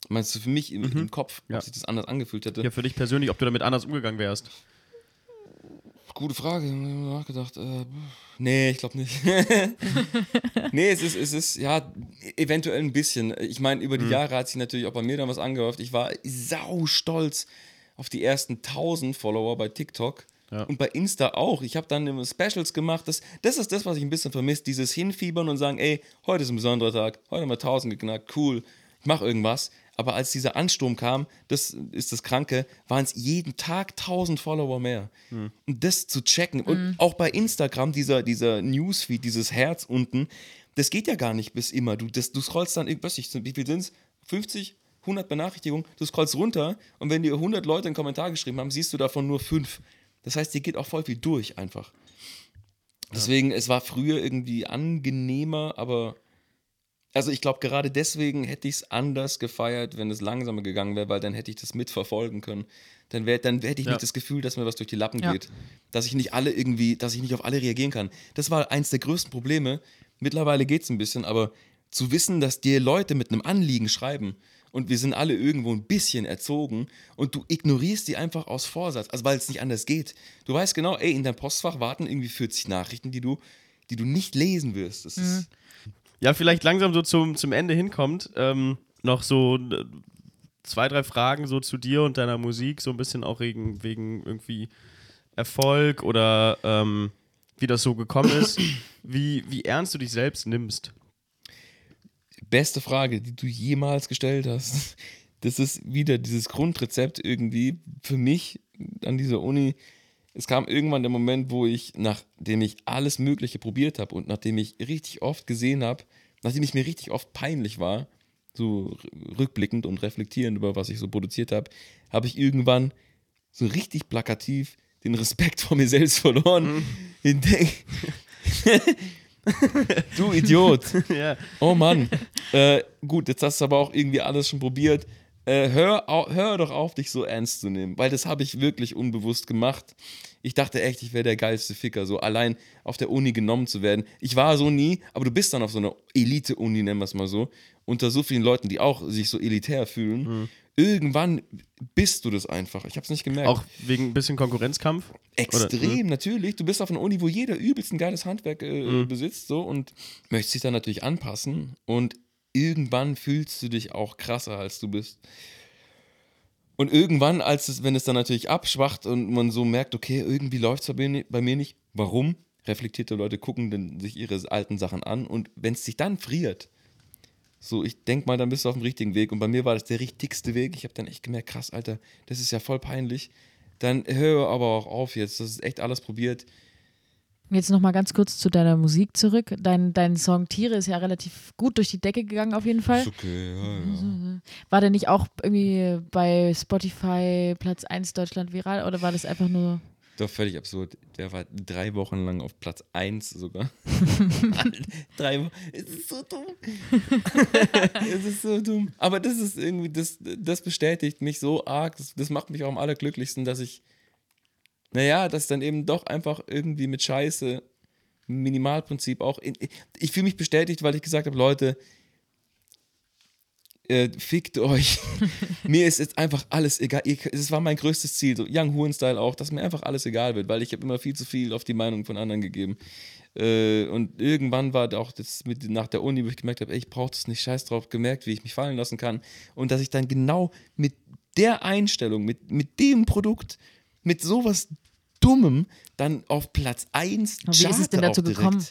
Meinst du für mich im, im Kopf, Ja. ob sich das anders angefühlt hätte? Ja, für dich persönlich, ob du damit anders umgegangen wärst. Gute Frage, ich mir nachgedacht. Äh, nee, ich glaube nicht. (laughs) nee, es ist, es ist, ja, eventuell ein bisschen. Ich meine, über die Mhm. Jahre hat sich natürlich auch bei mir dann was angehäuft. Ich war sau stolz auf die ersten 1000 Follower bei TikTok. Ja. Und bei Insta auch. Ich habe dann Specials gemacht. Das, das ist das, was ich ein bisschen vermisse. Dieses Hinfiebern und sagen, ey, heute ist ein besonderer Tag. Heute haben wir 1000 geknackt. Cool. Ich mache irgendwas. Aber als dieser Ansturm kam, das ist das Kranke, waren es jeden Tag 1000 Follower mehr. Und das zu checken. Und auch bei Instagram, dieser, dieser Newsfeed, dieses Herz unten, das geht ja gar nicht bis immer. Du, das, du scrollst dann, irgendwas, ich, wie viel sind es? 50? 100 Benachrichtigungen, du scrollst runter und wenn dir 100 Leute einen Kommentar geschrieben haben, siehst du davon nur 5. Das heißt, dir geht auch voll viel durch einfach. Deswegen, es war früher irgendwie angenehmer, aber also ich glaube, gerade deswegen hätte ich es anders gefeiert, wenn es langsamer gegangen wäre, weil dann hätte ich das mitverfolgen können. Dann, wär, dann hätte ich Ja. nicht das Gefühl, dass mir was durch die Lappen Ja. geht. Dass ich nicht alle irgendwie, dass ich nicht auf alle reagieren kann. Das war eins der größten Probleme. Mittlerweile geht es ein bisschen, aber zu wissen, dass dir Leute mit einem Anliegen schreiben und wir sind alle irgendwo ein bisschen erzogen und du ignorierst die einfach aus Vorsatz, also weil es nicht anders geht. Du weißt genau, ey, in deinem Postfach warten irgendwie 40 Nachrichten, die du, die du nicht lesen wirst. Das ist, Ja, vielleicht langsam so zum, zum Ende hinkommt. Ähm, noch so äh, zwei, drei Fragen so zu dir und deiner Musik, so ein bisschen auch wegen, wegen irgendwie Erfolg oder ähm, wie das so gekommen ist. (clears throat) Wie, wie ernst du dich selbst nimmst. beste Frage, die du jemals gestellt hast. Das ist wieder dieses Grundrezept irgendwie für mich an dieser Uni. Es kam irgendwann der Moment, wo ich, nachdem ich alles Mögliche probiert habe und nachdem ich richtig oft gesehen habe, nachdem ich mir richtig oft peinlich war, so rückblickend und reflektierend über was ich so produziert habe, habe ich irgendwann so richtig plakativ den Respekt vor mir selbst verloren. Denk, du Idiot. (laughs) ja. Oh Mann. äh, gut, jetzt hast du aber auch irgendwie alles schon probiert. Äh, hör, hör doch auf, dich so ernst zu nehmen, weil das habe ich wirklich unbewusst gemacht. Ich dachte echt, ich wäre der geilste Ficker, so allein auf der Uni genommen zu werden. Ich war so nie, aber du bist dann auf so einer Elite-Uni, nennen wir es mal so, unter so vielen Leuten, die auch sich so elitär fühlen. Mhm. Irgendwann bist du das einfach. Ich habe es nicht gemerkt. Auch wegen ein bisschen Konkurrenzkampf? Extrem, natürlich. Du bist auf einer Uni, wo jeder übelst ein geiles Handwerk äh, Mhm. besitzt so und möchtest dich dann natürlich anpassen und irgendwann fühlst du dich auch krasser, als du bist. Und irgendwann, als es, wenn es dann natürlich abschwacht und man so merkt, okay, irgendwie läuft es bei, bei mir nicht, warum? Reflektierte Leute gucken dann sich ihre alten Sachen an und wenn es sich dann friert, so, ich denke mal, dann bist du auf dem richtigen Weg. Und bei mir war das der richtigste Weg. Ich habe dann echt gemerkt, krass, Alter, das ist ja voll peinlich. Dann hör aber auch auf jetzt. Das ist echt alles probiert. Jetzt nochmal ganz kurz zu deiner Musik zurück. Dein, dein Song Tiere ist ja relativ gut durch die Decke gegangen auf jeden Fall. okay, ja, ja. War der nicht auch irgendwie bei Spotify Platz 1 Deutschland viral oder war das einfach nur. Doch völlig absurd. Der war drei Wochen lang auf Platz 1 sogar. (laughs) drei Wochen. Es ist so dumm. (laughs) es ist so dumm. Aber das ist irgendwie, das, das bestätigt mich so arg. Das, das macht mich auch am allerglücklichsten, dass ich, naja, dass dann eben doch einfach irgendwie mit Scheiße, Minimalprinzip auch. In, ich fühle mich bestätigt, weil ich gesagt habe, Leute, äh, fickt euch. (laughs) mir ist jetzt einfach alles egal. Es war mein größtes Ziel, so Young Huren-Style auch, dass mir einfach alles egal wird, weil ich habe immer viel zu viel auf die Meinung von anderen gegeben. Äh, und irgendwann war auch das mit, nach der Uni, wo ich gemerkt habe, ey, ich brauche das nicht, scheiß drauf, gemerkt, wie ich mich fallen lassen kann. Und dass ich dann genau mit der Einstellung, mit, mit dem Produkt, mit sowas Dummem dann auf Platz 1 Aber wie ist es denn dazu gekommen?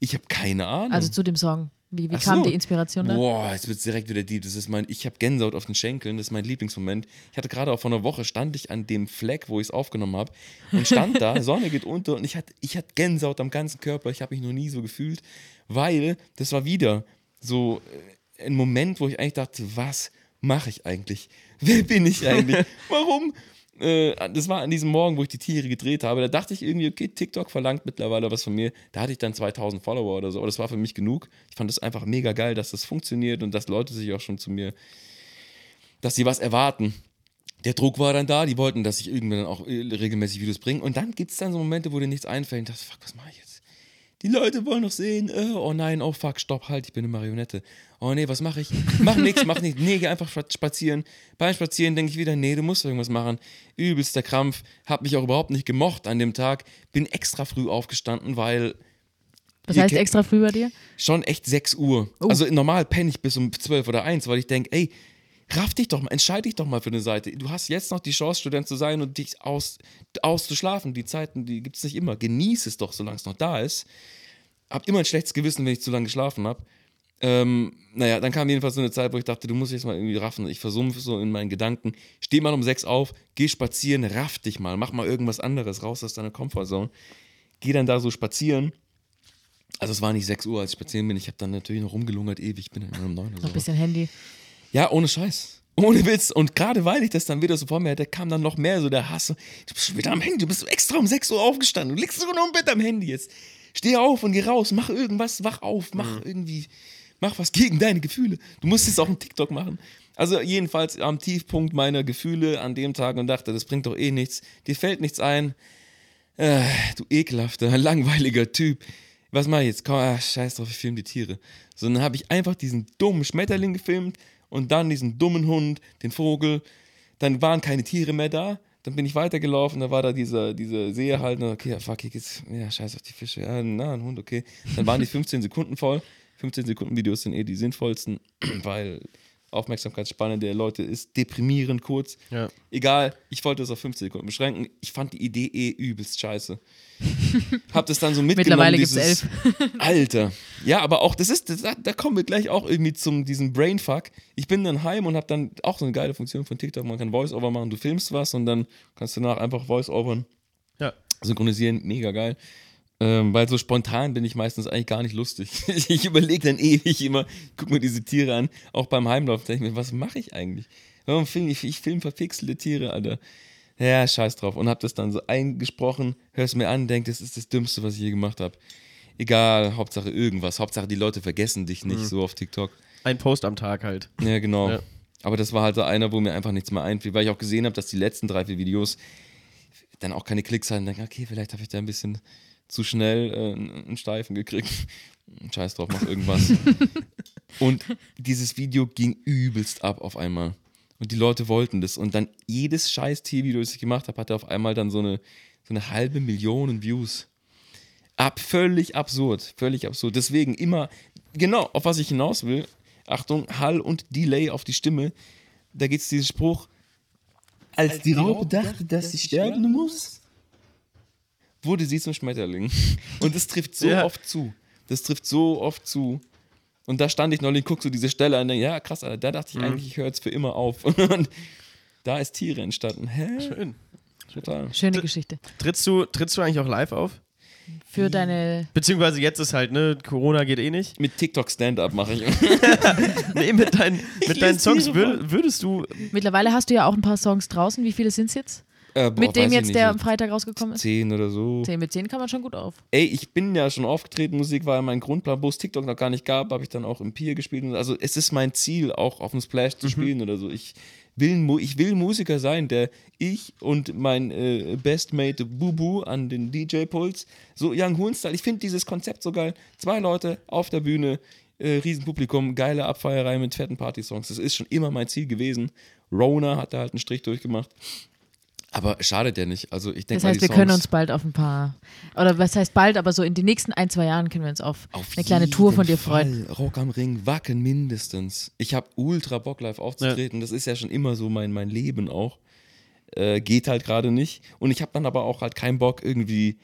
Ich habe keine Ahnung. Also zu dem Song. Wie, wie kam so. die Inspiration da? Boah, jetzt wird es direkt wieder deep. Das ist mein, ich habe Gänsehaut auf den Schenkeln, das ist mein Lieblingsmoment. Ich hatte gerade auch vor einer Woche, stand ich an dem Fleck, wo ich es aufgenommen habe und stand da, (laughs) Sonne geht unter und ich hatte, ich hatte Gänsehaut am ganzen Körper. Ich habe mich noch nie so gefühlt, weil das war wieder so äh, ein Moment, wo ich eigentlich dachte, was mache ich eigentlich? (laughs) Wer bin ich eigentlich? (laughs) Warum? Äh, das war an diesem Morgen, wo ich die Tiere gedreht habe. Da dachte ich irgendwie, okay, TikTok verlangt mittlerweile was von mir. Da hatte ich dann 2000 Follower oder so. Aber das war für mich genug. Ich fand es einfach mega geil, dass das funktioniert und dass Leute sich auch schon zu mir, dass sie was erwarten. Der Druck war dann da, die wollten, dass ich irgendwann dann auch äh, regelmäßig Videos bringe. Und dann gibt es dann so Momente, wo dir nichts einfällt. Und dachte, fuck, was mache ich jetzt? Die Leute wollen noch sehen, äh, oh nein, oh fuck, stopp, halt, ich bin eine Marionette. Oh nee, was mache ich? Mach nichts, mach nichts. Nee, geh einfach spa- spazieren. Beim Spazieren denke ich wieder, nee, du musst irgendwas machen. Übelster Krampf, hab mich auch überhaupt nicht gemocht an dem Tag. Bin extra früh aufgestanden, weil Was heißt extra früh bei dir? schon echt 6 Uhr. Oh. Also normal penne ich bis um 12 oder 1, weil ich denke, ey, raff dich doch mal, entscheide dich doch mal für eine Seite. Du hast jetzt noch die Chance, Student zu sein und dich aus, auszuschlafen. Die Zeiten, die gibt es nicht immer. Genieß es doch, solange es noch da ist. Hab immer ein schlechtes Gewissen, wenn ich zu lange geschlafen habe. Ähm, naja, dann kam jedenfalls so eine Zeit, wo ich dachte, du musst jetzt mal irgendwie raffen. Ich versumpfe so in meinen Gedanken. Steh mal um 6 auf, geh spazieren, raff dich mal, mach mal irgendwas anderes, raus aus deiner Comfortzone. Geh dann da so spazieren. Also es war nicht 6 Uhr, als ich spazieren bin. Ich habe dann natürlich noch rumgelungert, ewig. Ich bin dann um 9 oder Noch so. ein bisschen Handy. Ja, ohne Scheiß. Ohne Witz. Und gerade weil ich das dann wieder so vor mir hatte, kam dann noch mehr so der Hass. so, Du bist schon wieder am Handy, du bist extra um 6 Uhr aufgestanden. Du liegst sogar noch im Bett am Handy jetzt. Steh auf und geh raus, mach irgendwas, wach auf, mach irgendwie, mach was gegen deine Gefühle. Du musst es auch im TikTok machen. Also jedenfalls am Tiefpunkt meiner Gefühle an dem Tag und dachte, das bringt doch eh nichts. Dir fällt nichts ein. Äh, du ekelhafter, langweiliger Typ. Was mach ich jetzt? Komm, ah, scheiß drauf, ich filme die Tiere. So, dann habe ich einfach diesen dummen Schmetterling gefilmt und dann diesen dummen Hund, den Vogel. Dann waren keine Tiere mehr da. Dann bin ich weitergelaufen, da war da dieser, dieser See halt. Und okay, ja, fuck, hier geht's. Ja, scheiß auf die Fische. Ja, na, ein Hund, okay. Dann waren die (laughs) 15 Sekunden voll. 15 Sekunden Videos sind eh die sinnvollsten, (clears throat) weil Aufmerksamkeitsspanne der Leute ist deprimierend kurz. Ja. Egal, ich wollte es auf 15 Sekunden beschränken. Ich fand die Idee eh übelst scheiße. (laughs) Hab das dann so mitgenommen. Mittlerweile gibt's dieses- (laughs) Alter. Ja, aber auch, das ist, das, da kommen wir gleich auch irgendwie zum diesem Brainfuck. Ich bin dann heim und hab dann auch so eine geile Funktion von TikTok. Man kann Voice-Over machen, du filmst was und dann kannst du danach einfach Voice-Overn Ja. synchronisieren. Mega geil. Ähm, weil so spontan bin ich meistens eigentlich gar nicht lustig. (laughs) ich überlege dann ewig immer, guck mir diese Tiere an, auch beim Heimlauf, denke ich mir, was mache ich eigentlich? Warum film ich, ich film verpixelte Tiere, Alter. Ja, scheiß drauf. Und hab das dann so eingesprochen, hör's mir an, denk, das ist das Dümmste, was ich je gemacht habe. Egal, Hauptsache irgendwas. Hauptsache die Leute vergessen dich nicht so auf TikTok. Ein Post am Tag halt. Ja, genau. Ja. Aber das war halt so einer, wo mir einfach nichts mehr einfiel, weil ich auch gesehen habe, dass die letzten drei, vier Videos dann auch keine Klicks hatten. Denke, okay, vielleicht habe ich da ein bisschen zu schnell äh, einen Steifen gekriegt. (laughs) Scheiß drauf, mach irgendwas. (laughs) und dieses Video ging übelst ab auf einmal. Und die Leute wollten das. Und dann jedes scheiß Tiervideo, das ich gemacht habe, hatte auf einmal dann so eine, so eine halbe Million Views. Ab, völlig absurd. Völlig absurd. Deswegen immer, genau, auf was ich hinaus will, Achtung, Hall und Delay auf die Stimme. Da geht es diesen Spruch. Als die Raupe dachte, dass sie sterben muss, wurde sie zum Schmetterling. (laughs) Und das trifft so Ja. oft zu. Das trifft so oft zu. Und da stand ich neulich, guck so diese Stelle an, denke, ja krass, Alter, da dachte ich eigentlich, ich höre jetzt für immer auf. (laughs) Und da ist Tiere entstanden. Hä? Schön. Total. Schöne Geschichte. Trittst du, trittst du eigentlich auch live auf? Für deine. Beziehungsweise jetzt ist halt, ne, Corona geht eh nicht. Mit TikTok Stand-up mache ich. (laughs) Nee, mit, deinen mit deinen Songs würd, würdest du. Mittlerweile hast du ja auch ein paar Songs draußen. Wie viele sind es jetzt? Äh, boah, Mit dem jetzt, der am Freitag rausgekommen ist? Zehn oder so. 10 mit 10 kann man schon gut auf. Ey, ich bin ja schon aufgetreten, Musik war ja mein Grundplan, wo es TikTok noch gar nicht gab, habe ich dann auch im Pier gespielt. Also es ist mein Ziel, auch auf dem Splash zu spielen oder so. Ich will, ich will Musiker sein, der ich und mein äh, Bestmate Bubu an den DJ-Puls, so Young Hoon-Style, ich finde dieses Konzept so geil. Zwei Leute auf der Bühne, äh, Riesenpublikum, geile Abfeierei mit fetten Party-Songs. Das ist schon immer mein Ziel gewesen. Rona hat da halt einen Strich durchgemacht. Aber schadet ja nicht. Also ich denke Das heißt, mal, wir können uns bald auf ein paar. Oder was heißt bald, aber so in den nächsten ein, zwei Jahren können wir uns auf, Auf eine kleine Tour von dir jeden freuen. Fall. Rock am Ring, Wacken mindestens. Ich habe ultra Bock live aufzutreten. Das ist ja schon immer so mein, mein Leben auch. Äh, geht halt gerade nicht. Und ich habe dann aber auch halt keinen Bock irgendwie.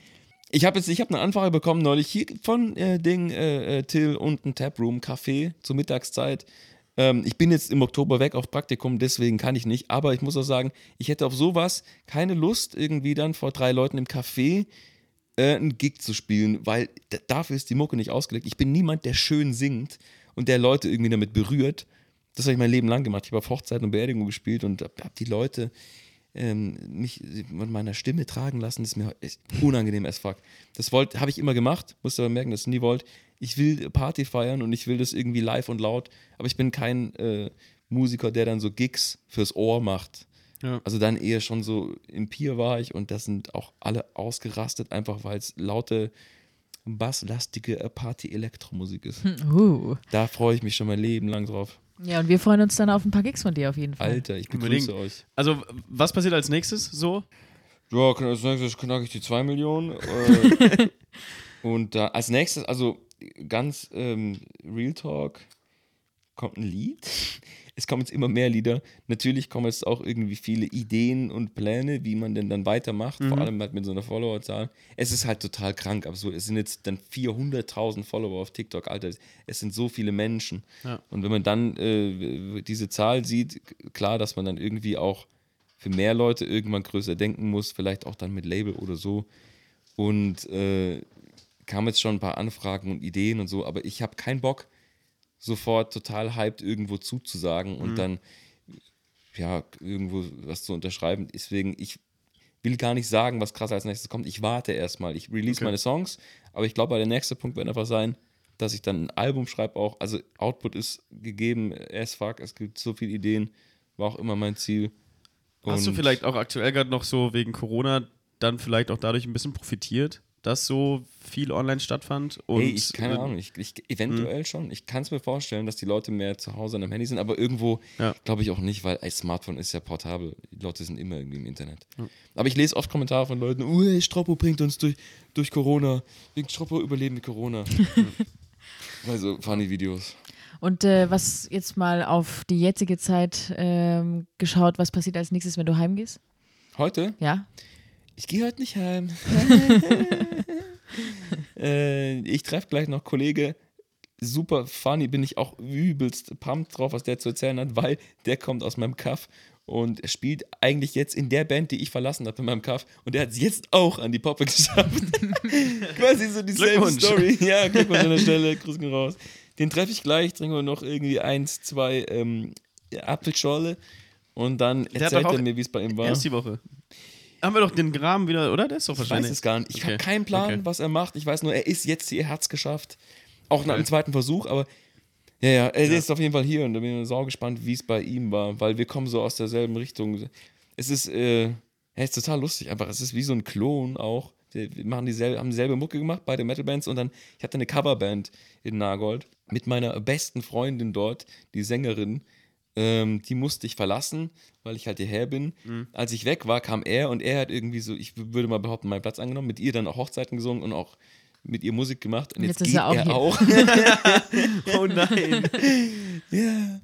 Ich habe jetzt, ich habe eine Anfrage bekommen neulich hier von äh, Ding äh, äh, Till und ein Taproom Café zur Mittagszeit. Ähm, ich bin jetzt im Oktober weg auf Praktikum, deswegen kann ich nicht. Aber ich muss auch sagen, ich hätte auf sowas keine Lust, irgendwie dann vor drei Leuten im Café äh, einen Gig zu spielen, weil dafür ist die Mucke nicht ausgelegt. Ich bin niemand, der schön singt und der Leute irgendwie damit berührt. Das habe ich mein Leben lang gemacht. Ich habe auf Hochzeiten und Beerdigungen gespielt und habe hab die Leute ähm, mich mit meiner Stimme tragen lassen. Das ist mir unangenehm as fuck. Das habe ich immer gemacht, musste aber merken, dass ich nie wollt. Ich will Party feiern und ich will das irgendwie live und laut, aber ich bin kein äh, Musiker, der dann so Gigs fürs Ohr macht. Ja. Also dann eher schon so im Pier war ich und das sind auch alle ausgerastet, einfach weil es laute, basslastige äh, Party-Elektromusik ist. Uh. Da freue ich mich schon mein Leben lang drauf. Ja, und wir freuen uns dann auf ein paar Gigs von dir auf jeden Fall. Alter, ich Unbedingt. begrüße euch. Also, was passiert als nächstes so? Ja, als nächstes knacke ich die 2 Millionen. Äh, (laughs) und da als nächstes, also ganz ähm, Real Talk, kommt ein Lied. Es kommen jetzt immer mehr Lieder. Natürlich kommen jetzt auch irgendwie viele Ideen und Pläne, wie man denn dann weitermacht, vor allem halt mit so einer Followerzahl. Es ist halt total krank, absurd. Es sind jetzt dann 400.000 Follower auf TikTok, Alter. Es sind so viele Menschen. Ja. Und wenn man dann äh, diese Zahl sieht, klar, dass man dann irgendwie auch für mehr Leute irgendwann größer denken muss, vielleicht auch dann mit Label oder so. Und äh, kam jetzt schon ein paar Anfragen und Ideen und so, aber ich habe keinen Bock, sofort total hyped irgendwo zuzusagen und dann ja, irgendwo was zu unterschreiben. Deswegen, ich will gar nicht sagen, was krass als nächstes kommt. Ich warte erstmal. Ich release Okay. meine Songs, aber ich glaube, der nächste Punkt wird einfach sein, dass ich dann ein Album schreibe auch. Also Output ist gegeben as fuck. Es gibt so viele Ideen. War auch immer mein Ziel. Hast du Und- vielleicht auch aktuell gerade noch so wegen Corona dann vielleicht auch dadurch ein bisschen profitiert, dass so viel online stattfand? Und Hey, ich, keine äh, Ahnung, ich, ich, eventuell schon. Ich kann es mir vorstellen, dass die Leute mehr zu Hause an dem Handy sind, aber irgendwo Ja. glaube ich auch nicht, weil ein Smartphone ist ja portabel. Die Leute sind immer irgendwie im Internet. Aber ich lese oft Kommentare von Leuten, uh, Stroppo bringt uns durch, durch Corona. Wegen Stroppo überleben mit Corona. (laughs) also funny Videos. Und äh, was jetzt mal auf die jetzige Zeit ähm, geschaut, was passiert als nächstes, wenn du heimgehst? Heute, Ja? Ich gehe heute nicht heim. (laughs) äh, ich treffe gleich noch Kollege. Super funny, bin ich auch übelst pumped drauf, was der zu erzählen hat, weil der kommt aus meinem Kaff und spielt eigentlich jetzt in der Band, die ich verlassen habe in meinem Kaff und der hat es jetzt auch an die Poppe (laughs) geschafft. Quasi so dieselbe. Story. Ja, Glückwunsch an der Stelle, Grüßen raus. Den treffe ich gleich, trinken wir noch irgendwie eins, zwei ähm, Apfelschorle und dann hat erzählt er mir, wie es bei ihm war. Erst die Woche. Haben wir doch den Graben wieder, oder? Der ist doch Ich weiß wahrscheinlich. es gar nicht. Ich Okay, habe keinen Plan, okay. was er macht. Ich weiß nur, er ist jetzt hier, er hat es geschafft. Auch nach dem zweiten Versuch, aber Ja, ja, er ist auf jeden Fall hier und da bin ich sau gespannt, wie es bei ihm war, weil wir kommen so aus derselben Richtung. Es ist, äh, ja, ist total lustig einfach. Es ist wie so ein Klon auch. Wir machen dieselbe, haben dieselbe Mucke gemacht, beide Metalbands und dann, ich hatte eine Coverband in Nagold mit meiner besten Freundin dort, die Sängerin. Ähm, die musste ich verlassen, weil ich halt hierher bin. Als ich weg war, kam er und er hat irgendwie so, ich würde mal behaupten, meinen Platz angenommen, mit ihr dann auch Hochzeiten gesungen und auch mit ihr Musik gemacht. Und jetzt, Jetzt ist er auch er hier. auch. (laughs) (laughs) Oh nein. ja.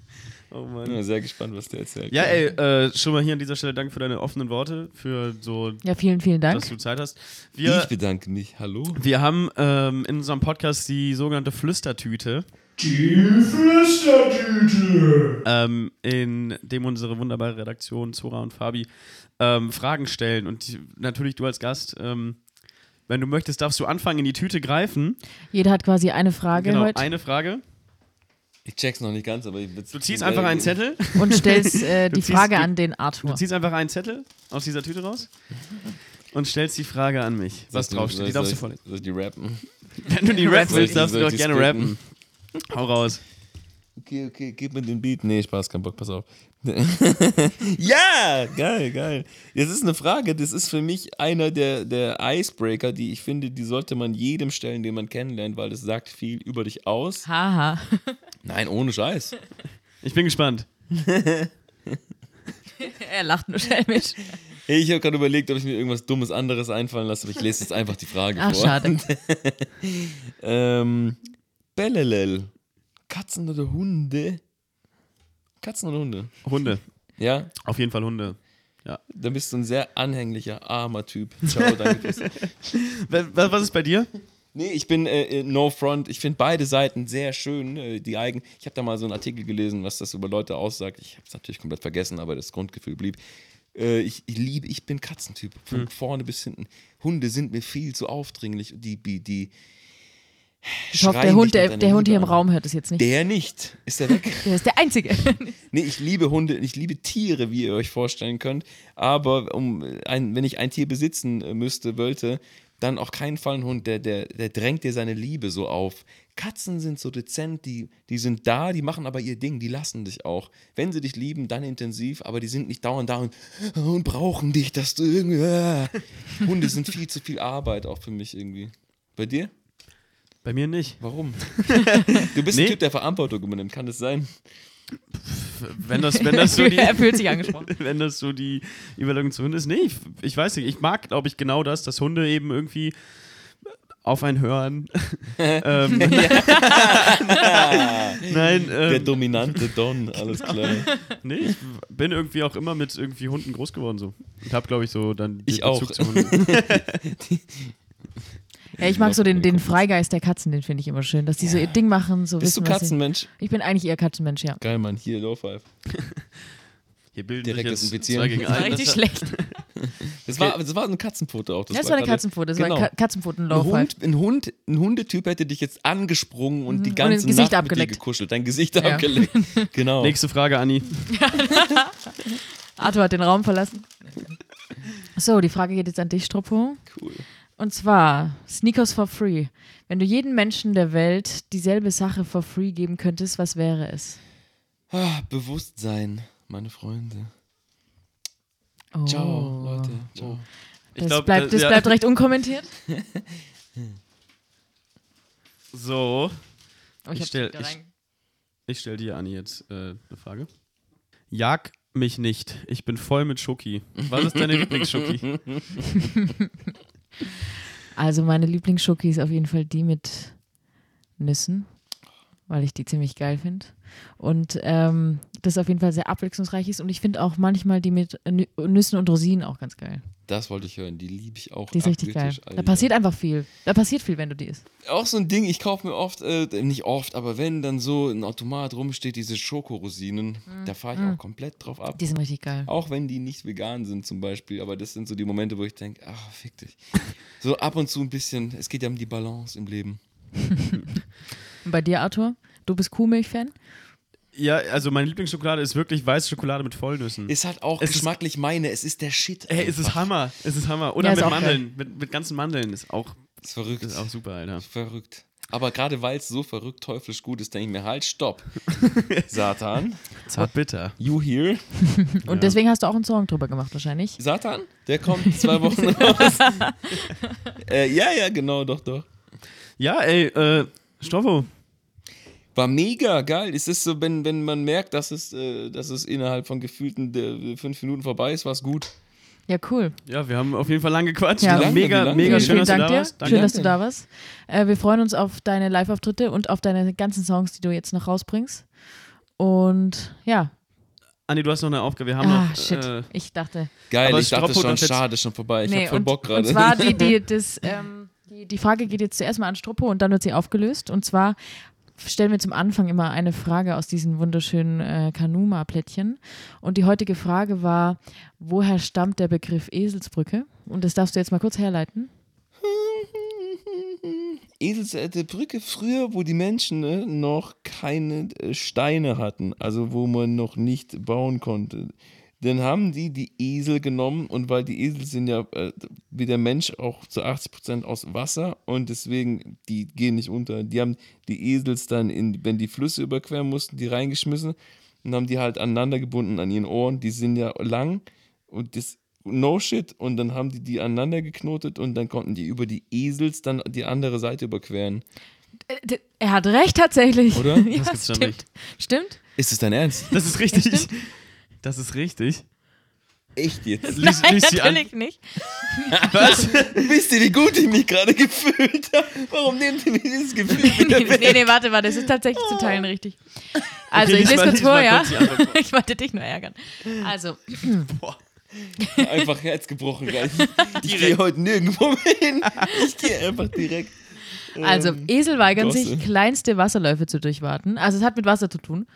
Oh Ich Mann. bin sehr gespannt, was der erzählt. Ja, ey, äh, schon mal hier an dieser Stelle danke für deine offenen Worte, für so, Ja, vielen, vielen Dank. dass du Zeit hast. Wir, ich bedanke mich. Hallo? wir haben ähm, in unserem Podcast die sogenannte Flüstertüte. Ähm, in dem unsere wunderbare Redaktion, Zora und Fabi, ähm, Fragen stellen. Und die, natürlich du als Gast, ähm, wenn du möchtest, darfst du anfangen, in die Tüte greifen. Jeder hat quasi eine Frage genau, heute eine Frage. Ich check's noch nicht ganz, aber ich Du ziehst einfach einen Zettel. (laughs) und stellst äh, Du die ziehst- Frage du- an den Du Arthur. ziehst einfach einen Zettel aus dieser Tüte raus und stellst die Frage an mich. Was draufsteht. Die darfst du vorlesen. Soll ich die rappen? Wenn du die rappen willst, darfst du doch ich die gerne spitten? rappen. Hau raus. Okay, okay, gib mir den Beat. Nee, Spaß, kein Bock, pass auf. (laughs) ja, geil, geil. Das ist eine Frage, das ist für mich einer der, der Icebreaker, die ich finde, die sollte man jedem stellen, den man kennenlernt, weil das sagt viel über dich aus. Haha. (laughs) Nein, ohne Scheiß. Ich bin gespannt. (laughs) er lacht nur schelmisch. Ich habe gerade überlegt, ob ich mir irgendwas Dummes anderes einfallen lasse, aber ich lese jetzt einfach die Frage Ach, vor. schade. Ähm, Bellelel. Katzen oder Hunde? Katzen oder Hunde? Hunde. Ja, Auf jeden Fall Hunde. dann bist du ein sehr anhänglicher, armer Typ. Ciao, danke fürs. (laughs) Was, was ist bei dir? Nee, ich bin äh, äh, no front. Ich finde beide Seiten sehr schön. Äh, die eigen. Ich habe da mal so einen Artikel gelesen, was das über Leute aussagt. Ich habe es natürlich komplett vergessen, aber das Grundgefühl blieb. Äh, ich, ich liebe, ich bin Katzentyp. Von vorne bis hinten. Hunde sind mir viel zu aufdringlich. Die, die, die Ich hoffe, der Hund, der, der Hund hier im an. Raum hört es jetzt nicht. Der nicht. Ist der weg? (laughs) Der ist der Einzige. (laughs) Nee, ich liebe Hunde, ich liebe Tiere, wie ihr euch vorstellen könnt. Aber um ein, wenn ich ein Tier besitzen äh, müsste, wollte, dann auch keinen Fall ein Hund, der, der, der drängt dir seine Liebe so auf. Katzen sind so dezent, die, die sind da, die machen aber ihr Ding, die lassen dich auch. Wenn sie dich lieben, dann intensiv, aber die sind nicht dauernd da und, und brauchen dich, dass du irgendwie. Äh. (laughs) Hunde sind viel zu viel Arbeit auch für mich irgendwie. Bei dir? Bei mir nicht. Warum? (laughs) Du bist Nee. ein Typ, der Verantwortung übernimmt, kann das sein? Wenn das, wenn (laughs) das so die, er fühlt sich angesprochen. (laughs) wenn das so die Überlegung zu Hunden ist. Nee, ich, ich weiß nicht. Ich mag, glaube ich, genau das, dass Hunde eben irgendwie auf einen hören. ähm, Nein, Der ähm, dominante Don, alles klar. nee, ich bin irgendwie auch immer mit irgendwie Hunden groß geworden so. Und habe, glaube ich, so dann den Ich auch. Bezug zu Hunden. Ja, ich mag so den, den Freigeist der Katzen, den finde ich immer schön, dass die so ihr Ding machen. So Bist du wissen, was sie- Katzenmensch? Ich bin eigentlich eher Katzenmensch, ja. Geil, Mann. Hier, Low Five. Hier bilden Direkt sich jetzt zwei gegen Das war einen. richtig Das- schlecht. (laughs) Das war, das war eine Katzenpfote auch. Das, war eine Katzenpfote, das genau. war ein Ka katzenpfoten low Ein Hund, ein Hund, ein Hundetyp hätte dich jetzt angesprungen und Mhm, die und ganze dein Gesicht Nacht abgeleckt. mit dir gekuschelt, dein Gesicht Ja. abgeleckt. (laughs) Genau. Nächste Frage, Anni. (laughs) Arthur hat den Raum verlassen. So, die Frage geht jetzt an dich, Stroppo. Cool. Und zwar Sneakers for free. Wenn du jedem Menschen der Welt dieselbe Sache for free geben könntest, was wäre es? Ah, Bewusstsein, meine Freunde. Oh. Ciao, Leute. Ciao. Ich Das, glaub, bleibt, das- das ja. bleibt recht unkommentiert. (laughs) So, Oh, Ich hab stell- da ich- ich stelle dir, Anni, jetzt äh, eine Frage. Jag mich nicht. Ich bin voll mit Schoki. Was ist deine (laughs) Lieblingsschoki? (laughs) Also meine Lieblingsschoki ist auf jeden Fall die mit Nüssen, weil ich die ziemlich geil finde. Und ähm, das auf jeden Fall sehr abwechslungsreich ist. Und ich finde auch manchmal die mit Nü- Nüssen und Rosinen auch ganz geil. Das wollte ich hören. Die liebe ich auch. Die ist richtig geil. abgöttisch, Da Alter. passiert einfach viel. Da passiert viel, wenn du die isst. Auch so ein Ding, ich kaufe mir oft, äh, nicht oft, aber wenn dann so ein Automat rumsteht, diese Schokorosinen, da fahre ich auch komplett drauf ab. Die sind richtig geil. Auch wenn die nicht vegan sind zum Beispiel, aber das sind so die Momente, wo ich denke, ach, fick dich. So ab und zu ein bisschen, es geht ja um die Balance im Leben. (laughs) Und bei dir, Arthur? Du bist Kuhmilch-Fan? Ja, also meine Lieblingsschokolade ist wirklich weiße Schokolade mit Vollnüssen. Ist halt auch Es ist- geschmacklich meine, es ist der Shit. Ey, es ist. Hammer. Es ist Hammer. Oder Ja, ist mit Mandeln. Mit, mit ganzen Mandeln ist auch, Ist verrückt. ist auch super, Alter. Verrückt. Aber gerade weil es so verrückt teuflisch gut ist, denke ich mir, halt, stopp. (laughs) Satan, Zart bitter. you here? (laughs) Und deswegen hast du auch einen Song drüber gemacht, wahrscheinlich. Satan, der kommt in zwei Wochen (laughs) raus. äh, ja, ja, genau, doch, doch. Ja, ey, äh, Stoffo. War mega geil. Es ist so, wenn, wenn man merkt, dass es, äh, dass es innerhalb von gefühlten äh, fünf Minuten vorbei ist, war es gut. Ja, cool. Ja, wir haben auf jeden Fall lang gequatscht. Ja. Lange, Mega, lange? mega schön, dass du Dank da dir. warst. Danke. Schön, dass du da warst. Äh, wir freuen uns auf deine Live-Auftritte und auf deine ganzen Songs, die du jetzt noch rausbringst. Und ja. Andi, du hast noch eine Aufgabe. Wir haben Ah, noch. shit. Äh, Ich dachte. Geil, Aber ich dachte Stroppo schon, schade, schon vorbei. Ich nee, hab voll und, Bock gerade. und zwar die, die, (laughs) das, ähm, die, die Frage geht jetzt zuerst mal an Stroppo und dann wird sie aufgelöst. Und zwar stellen wir zum Anfang immer eine Frage aus diesen wunderschönen äh, Kanuma-Plättchen. Und die heutige Frage war, woher stammt der Begriff Eselsbrücke? Und das darfst du jetzt mal kurz herleiten. (laughs) Eselsätte Brücke früher, wo die Menschen ne, noch keine äh, Steine hatten, also wo man noch nicht bauen konnte. Dann haben die die Esel genommen und weil die Esel sind ja äh, wie der Mensch auch zu 80% aus Wasser und deswegen, die gehen nicht unter. Die haben die Esels dann, in, wenn die Flüsse überqueren mussten, die reingeschmissen und haben die halt aneinander gebunden an ihren Ohren. Die sind ja lang und das no shit und dann haben die die aneinander geknotet und dann konnten die über die Esels dann die andere Seite überqueren. Äh, Er hat recht tatsächlich. Oder? (laughs) ja, Das gibt's stimmt. nicht. Stimmt? Ist es dein Ernst? das ist richtig. Das ist richtig. Echt jetzt? Lies, Nein, lies natürlich nicht. (laughs) Was? Wisst ihr, wie gut ich mich gerade gefühlt habe? Warum nehmt ihr mir dieses Gefühl wieder nee, nee, nee, warte, warte, es ist tatsächlich zu teilen richtig. Also, Okay, ich lese kurz vor, ja? kurz. Ich wollte dich nur ärgern. Also, (clears throat) Einfach Herz gebrochen gleich. Ich gehe heute nirgendwo hin. Ich gehe einfach direkt. also Ähm, Esel weigern Gosse. sich, kleinste Wasserläufe zu durchwaten. Also, es hat mit Wasser zu tun.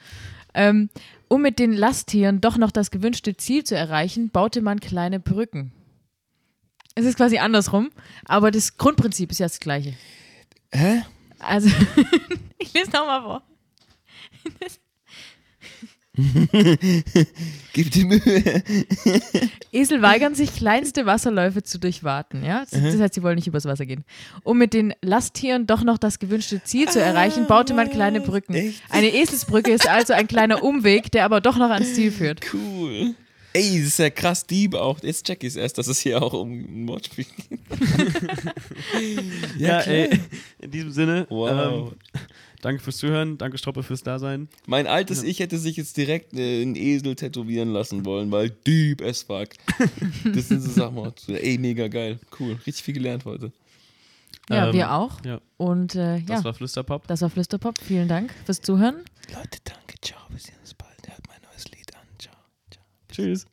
Ähm, um mit den Lasttieren doch noch das gewünschte Ziel zu erreichen, baute man kleine Brücken. Es ist quasi andersrum, aber das Grundprinzip ist ja das gleiche. Hä? Also, (laughs) ich lese nochmal vor. (laughs) Gib dir Mühe. Esel weigern sich, kleinste Wasserläufe zu durchwaten. Ja? Das, das heißt, sie wollen nicht übers Wasser gehen. Um mit den Lasttieren doch noch das gewünschte Ziel zu erreichen, baute man kleine Brücken. echt? Eine Eselsbrücke ist also ein kleiner (laughs) Umweg, der aber doch noch ans Ziel führt. Cool. Ey, das ist ja krass deep auch. Jetzt check ich es erst, dass es hier auch um ein Wortspiel geht. (laughs) Ja, klar. ey, in diesem Sinne. Wow. Ähm, danke fürs Zuhören. Danke, Stroppe, fürs Dasein. Mein altes Ich hätte sich jetzt direkt äh, einen Esel tätowieren lassen wollen, weil deep as fuck. (laughs) Das sind so Sachen. Ey, mega geil. Cool. Richtig viel gelernt heute. Ja, Ähm, wir auch. Ja, Und äh, das ja, war Flüsterpop. das war Flüsterpop. Vielen Dank fürs Zuhören. Leute, danke. Ciao. Wir sehen uns bald. Hört mein neues Lied an. Ciao. Ciao. Tschüss.